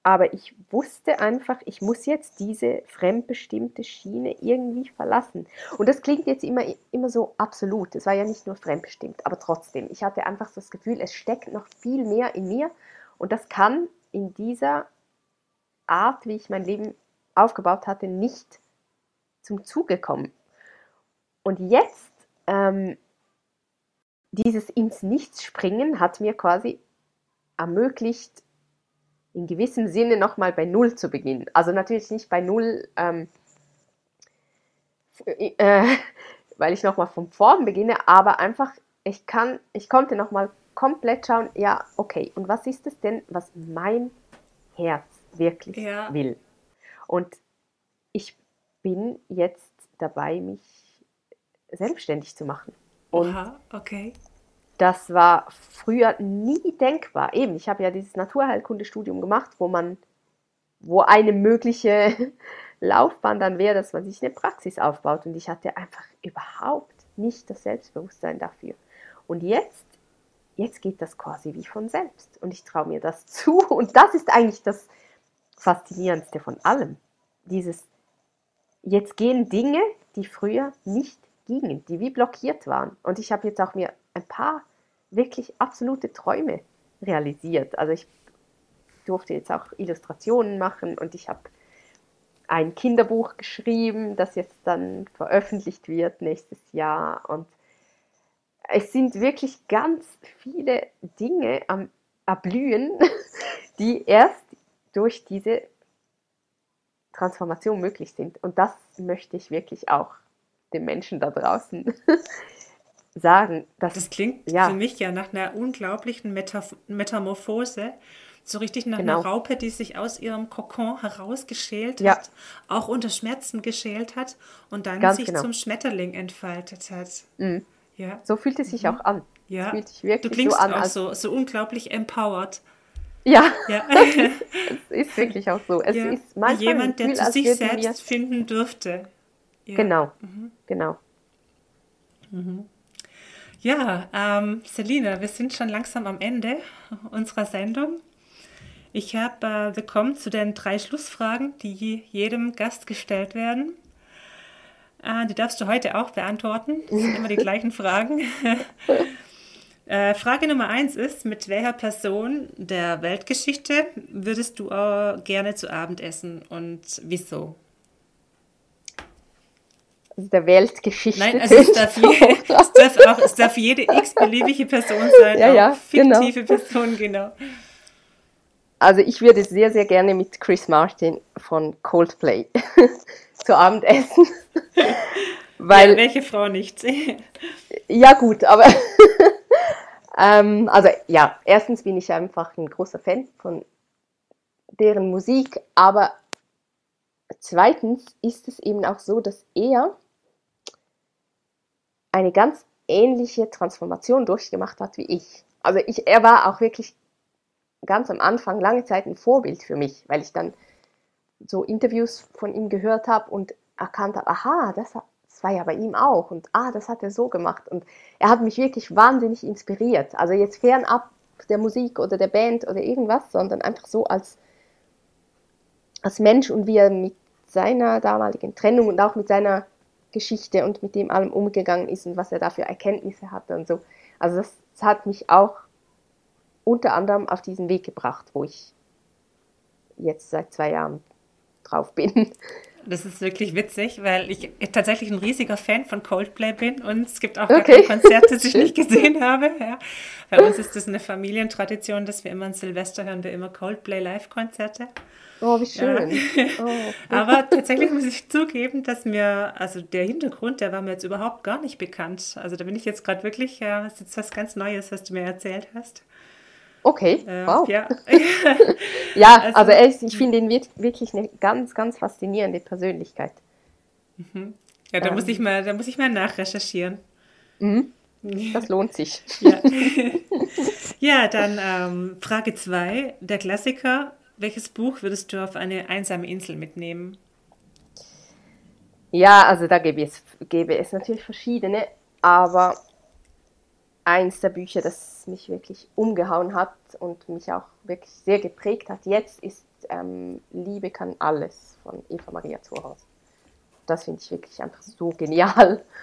Aber ich wusste einfach, ich muss jetzt diese fremdbestimmte Schiene irgendwie verlassen. Und das klingt jetzt immer, immer so absolut. Es war ja nicht nur fremdbestimmt, aber trotzdem. Ich hatte einfach das Gefühl, es steckt noch viel mehr in mir. Und das kann in dieser Art, wie ich mein Leben aufgebaut hatte, nicht zum Zuge kommen. Und jetzt ähm, dieses ins Nichts springen hat mir quasi ermöglicht, in gewissem Sinne nochmal bei Null zu beginnen. Also natürlich nicht bei Null, ähm, äh, weil ich nochmal von vorn beginne, aber einfach, ich kann, ich konnte nochmal komplett schauen, ja, okay, und was ist es denn, was mein Herz wirklich ja. will? Und ich bin jetzt dabei, mich selbstständig zu machen. Und Aha, okay. Das war früher nie denkbar. Eben, ich habe ja dieses Naturheilkundestudium gemacht, wo man, wo eine mögliche Laufbahn dann wäre, dass man sich eine Praxis aufbaut. Und ich hatte einfach überhaupt nicht das Selbstbewusstsein dafür. Und jetzt, jetzt geht das quasi wie von selbst. Und ich traue mir das zu. Und das ist eigentlich das Faszinierendste von allem. Dieses, jetzt gehen Dinge, die früher nicht gingen, die wie blockiert waren. Und ich habe jetzt auch mir ein paar wirklich absolute Träume realisiert. Also ich durfte jetzt auch Illustrationen machen und ich habe ein Kinderbuch geschrieben, das jetzt dann veröffentlicht wird nächstes Jahr. Und es sind wirklich ganz viele Dinge am Erblühen, die erst durch diese Transformation möglich sind. Und das möchte ich wirklich auch den Menschen da draußen sagen. Dass, das klingt ja. für mich ja nach einer unglaublichen Metaf Metamorphose. So richtig nach genau. einer Raupe, die sich aus ihrem Kokon herausgeschält ja. hat, auch unter Schmerzen geschält hat und dann Ganz sich genau. zum Schmetterling entfaltet hat. Mhm. Ja. So fühlt es sich mhm. auch an. Ja. du klingst so an, auch so, so unglaublich empowered. Ja, ja. es ist wirklich auch so. Es ja. ist manchmal jemand, Gefühl, der zu sich selbst finden dürfte. Ja. Genau, mhm. genau. Mhm. Ja, ähm, Selina, wir sind schon langsam am Ende unserer Sendung. Ich habe, äh, wir kommen zu den drei Schlussfragen, die jedem Gast gestellt werden. Äh, die darfst du heute auch beantworten. Das sind immer die gleichen Fragen. äh, Frage Nummer eins ist: Mit welcher Person der Weltgeschichte würdest du äh, gerne zu Abend essen und wieso? Der Weltgeschichte. Nein, also es darf, je, es, darf auch, es darf jede x-beliebige Person sein, ja, ja, fiktive genau. Person, genau. Also ich würde sehr, sehr gerne mit Chris Martin von Coldplay zu Abend essen. Weil, ja, welche Frau nicht? ja gut, aber ähm, also ja, erstens bin ich einfach ein großer Fan von deren Musik, aber zweitens ist es eben auch so, dass er eine ganz ähnliche Transformation durchgemacht hat wie ich. Also ich, er war auch wirklich ganz am Anfang lange Zeit ein Vorbild für mich, weil ich dann so Interviews von ihm gehört habe und erkannt habe, aha, das, das war ja bei ihm auch und ah, das hat er so gemacht und er hat mich wirklich wahnsinnig inspiriert. Also jetzt fernab der Musik oder der Band oder irgendwas, sondern einfach so als, als Mensch und wie er mit seiner damaligen Trennung und auch mit seiner Geschichte und mit dem allem umgegangen ist und was er da für Erkenntnisse hatte und so. Also das, das hat mich auch unter anderem auf diesen Weg gebracht, wo ich jetzt seit zwei Jahren drauf bin. Das ist wirklich witzig, weil ich tatsächlich ein riesiger Fan von Coldplay bin und es gibt auch okay. Konzerte, das ich nicht gesehen habe. Ja. Bei uns ist das eine Familientradition, dass wir immer ein Silvester hören, wir immer Coldplay Live-Konzerte. Oh, wie schön. Ja. Oh. Aber tatsächlich muss ich zugeben, dass mir, also der Hintergrund, der war mir jetzt überhaupt gar nicht bekannt. Also da bin ich jetzt gerade wirklich, ja, das ist jetzt was ganz Neues, was du mir erzählt hast. Okay, äh, wow. Ja, ja also, also ich finde ihn wirklich eine ganz, ganz faszinierende Persönlichkeit. Mhm. Ja, da ähm. muss ich mal, da muss ich mal nachrecherchieren. Mhm. Das lohnt sich. Ja, ja dann ähm, Frage 2, der Klassiker. Welches Buch würdest du auf eine einsame Insel mitnehmen? Ja, also da gäbe es, gäbe es natürlich verschiedene, aber eins der Bücher, das mich wirklich umgehauen hat und mich auch wirklich sehr geprägt hat jetzt, ist ähm, Liebe kann alles von Eva Maria Zurhaus. Das finde ich wirklich einfach so genial.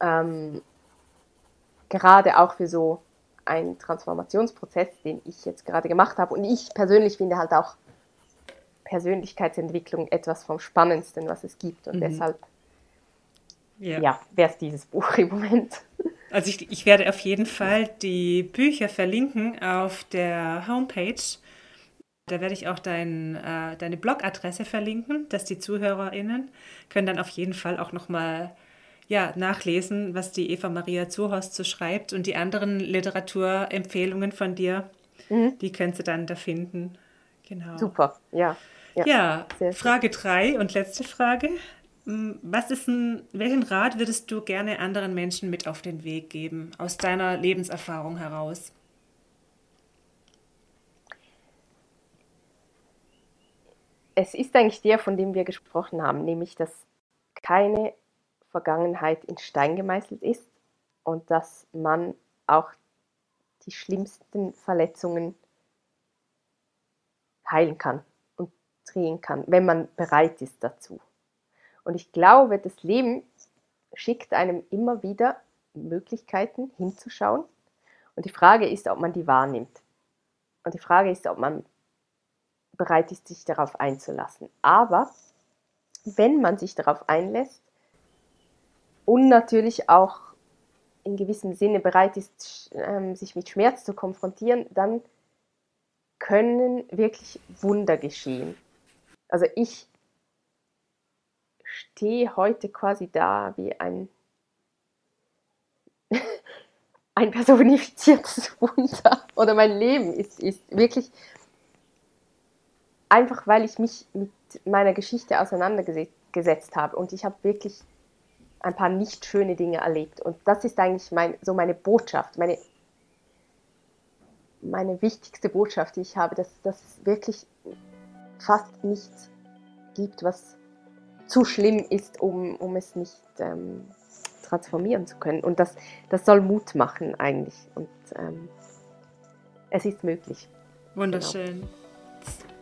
Ähm, gerade auch für so ein Transformationsprozess, den ich jetzt gerade gemacht habe. Und ich persönlich finde halt auch Persönlichkeitsentwicklung etwas vom Spannendsten, was es gibt. Und mhm. deshalb ja, ja wäre es dieses Buch im Moment. Also ich, ich werde auf jeden Fall die Bücher verlinken auf der Homepage. Da werde ich auch dein, äh, deine Blogadresse verlinken, dass die ZuhörerInnen können dann auf jeden Fall auch nochmal ja, nachlesen, was die Eva Maria Zuhorst so schreibt und die anderen Literaturempfehlungen von dir, mhm. die könnt ihr dann da finden. Genau. Super, ja. Ja, ja Frage 3 und letzte Frage. Was ist ein, welchen Rat würdest du gerne anderen Menschen mit auf den Weg geben, aus deiner Lebenserfahrung heraus? Es ist eigentlich der, von dem wir gesprochen haben, nämlich dass keine Vergangenheit in Stein gemeißelt ist und dass man auch die schlimmsten Verletzungen heilen kann und drehen kann, wenn man bereit ist dazu. Und ich glaube, das Leben schickt einem immer wieder Möglichkeiten hinzuschauen. Und die Frage ist, ob man die wahrnimmt. Und die Frage ist, ob man bereit ist, sich darauf einzulassen. Aber wenn man sich darauf einlässt und natürlich auch in gewissem Sinne bereit ist, ähm, sich mit Schmerz zu konfrontieren, dann können wirklich Wunder geschehen. Also ich stehe heute quasi da wie ein, ein personifiziertes Wunder. Oder mein Leben ist, ist wirklich einfach, weil ich mich mit meiner Geschichte auseinandergesetzt habe. Und ich habe wirklich ein paar nicht schöne Dinge erlebt. Und das ist eigentlich mein, so meine Botschaft, meine, meine wichtigste Botschaft, die ich habe, dass das wirklich fast nichts gibt, was zu schlimm ist, um, um es nicht ähm, transformieren zu können. Und das, das soll Mut machen eigentlich. Und ähm, es ist möglich. Wunderschön. Genau.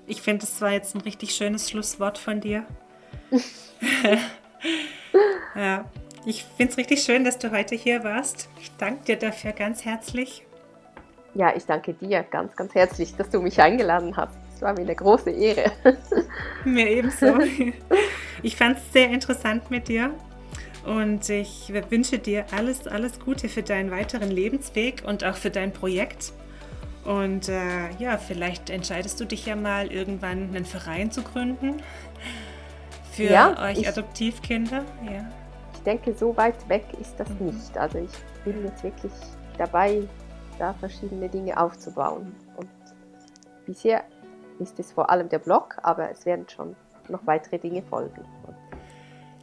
Ich finde, es war jetzt ein richtig schönes Schlusswort von dir. ja, ich finde es richtig schön, dass du heute hier warst. Ich danke dir dafür ganz herzlich. Ja, ich danke dir ganz, ganz herzlich, dass du mich eingeladen hast. Es war mir eine große Ehre. mir ebenso. Ich fand es sehr interessant mit dir und ich wünsche dir alles, alles Gute für deinen weiteren Lebensweg und auch für dein Projekt. Und äh, ja, vielleicht entscheidest du dich ja mal irgendwann einen Verein zu gründen für ja, euch ich, Adoptivkinder. Ja. Ich denke, so weit weg ist das mhm. nicht. Also ich bin jetzt wirklich dabei, da verschiedene Dinge aufzubauen. Und bisher ist es vor allem der Blog, aber es werden schon noch weitere Dinge folgen.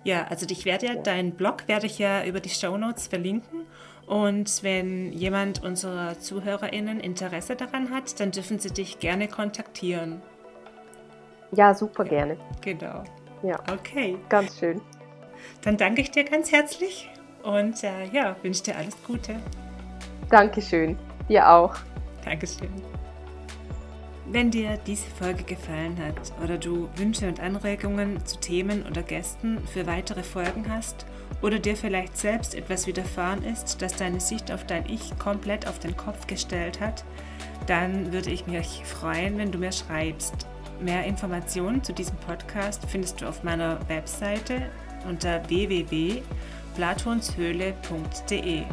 Ja, also ich werde ja, ja. deinen Blog werde ich ja über die Show Notes verlinken. Und wenn jemand unserer ZuhörerInnen Interesse daran hat, dann dürfen sie dich gerne kontaktieren. Ja, super gerne. Genau. Ja. Okay. Ganz schön. Dann danke ich dir ganz herzlich und äh, ja, wünsche dir alles Gute. Dankeschön. Dir auch. Dankeschön. Wenn dir diese Folge gefallen hat oder du Wünsche und Anregungen zu Themen oder Gästen für weitere Folgen hast oder dir vielleicht selbst etwas widerfahren ist, das deine Sicht auf dein Ich komplett auf den Kopf gestellt hat, dann würde ich mich freuen, wenn du mir schreibst. Mehr Informationen zu diesem Podcast findest du auf meiner Webseite unter www.platonshöhle.de.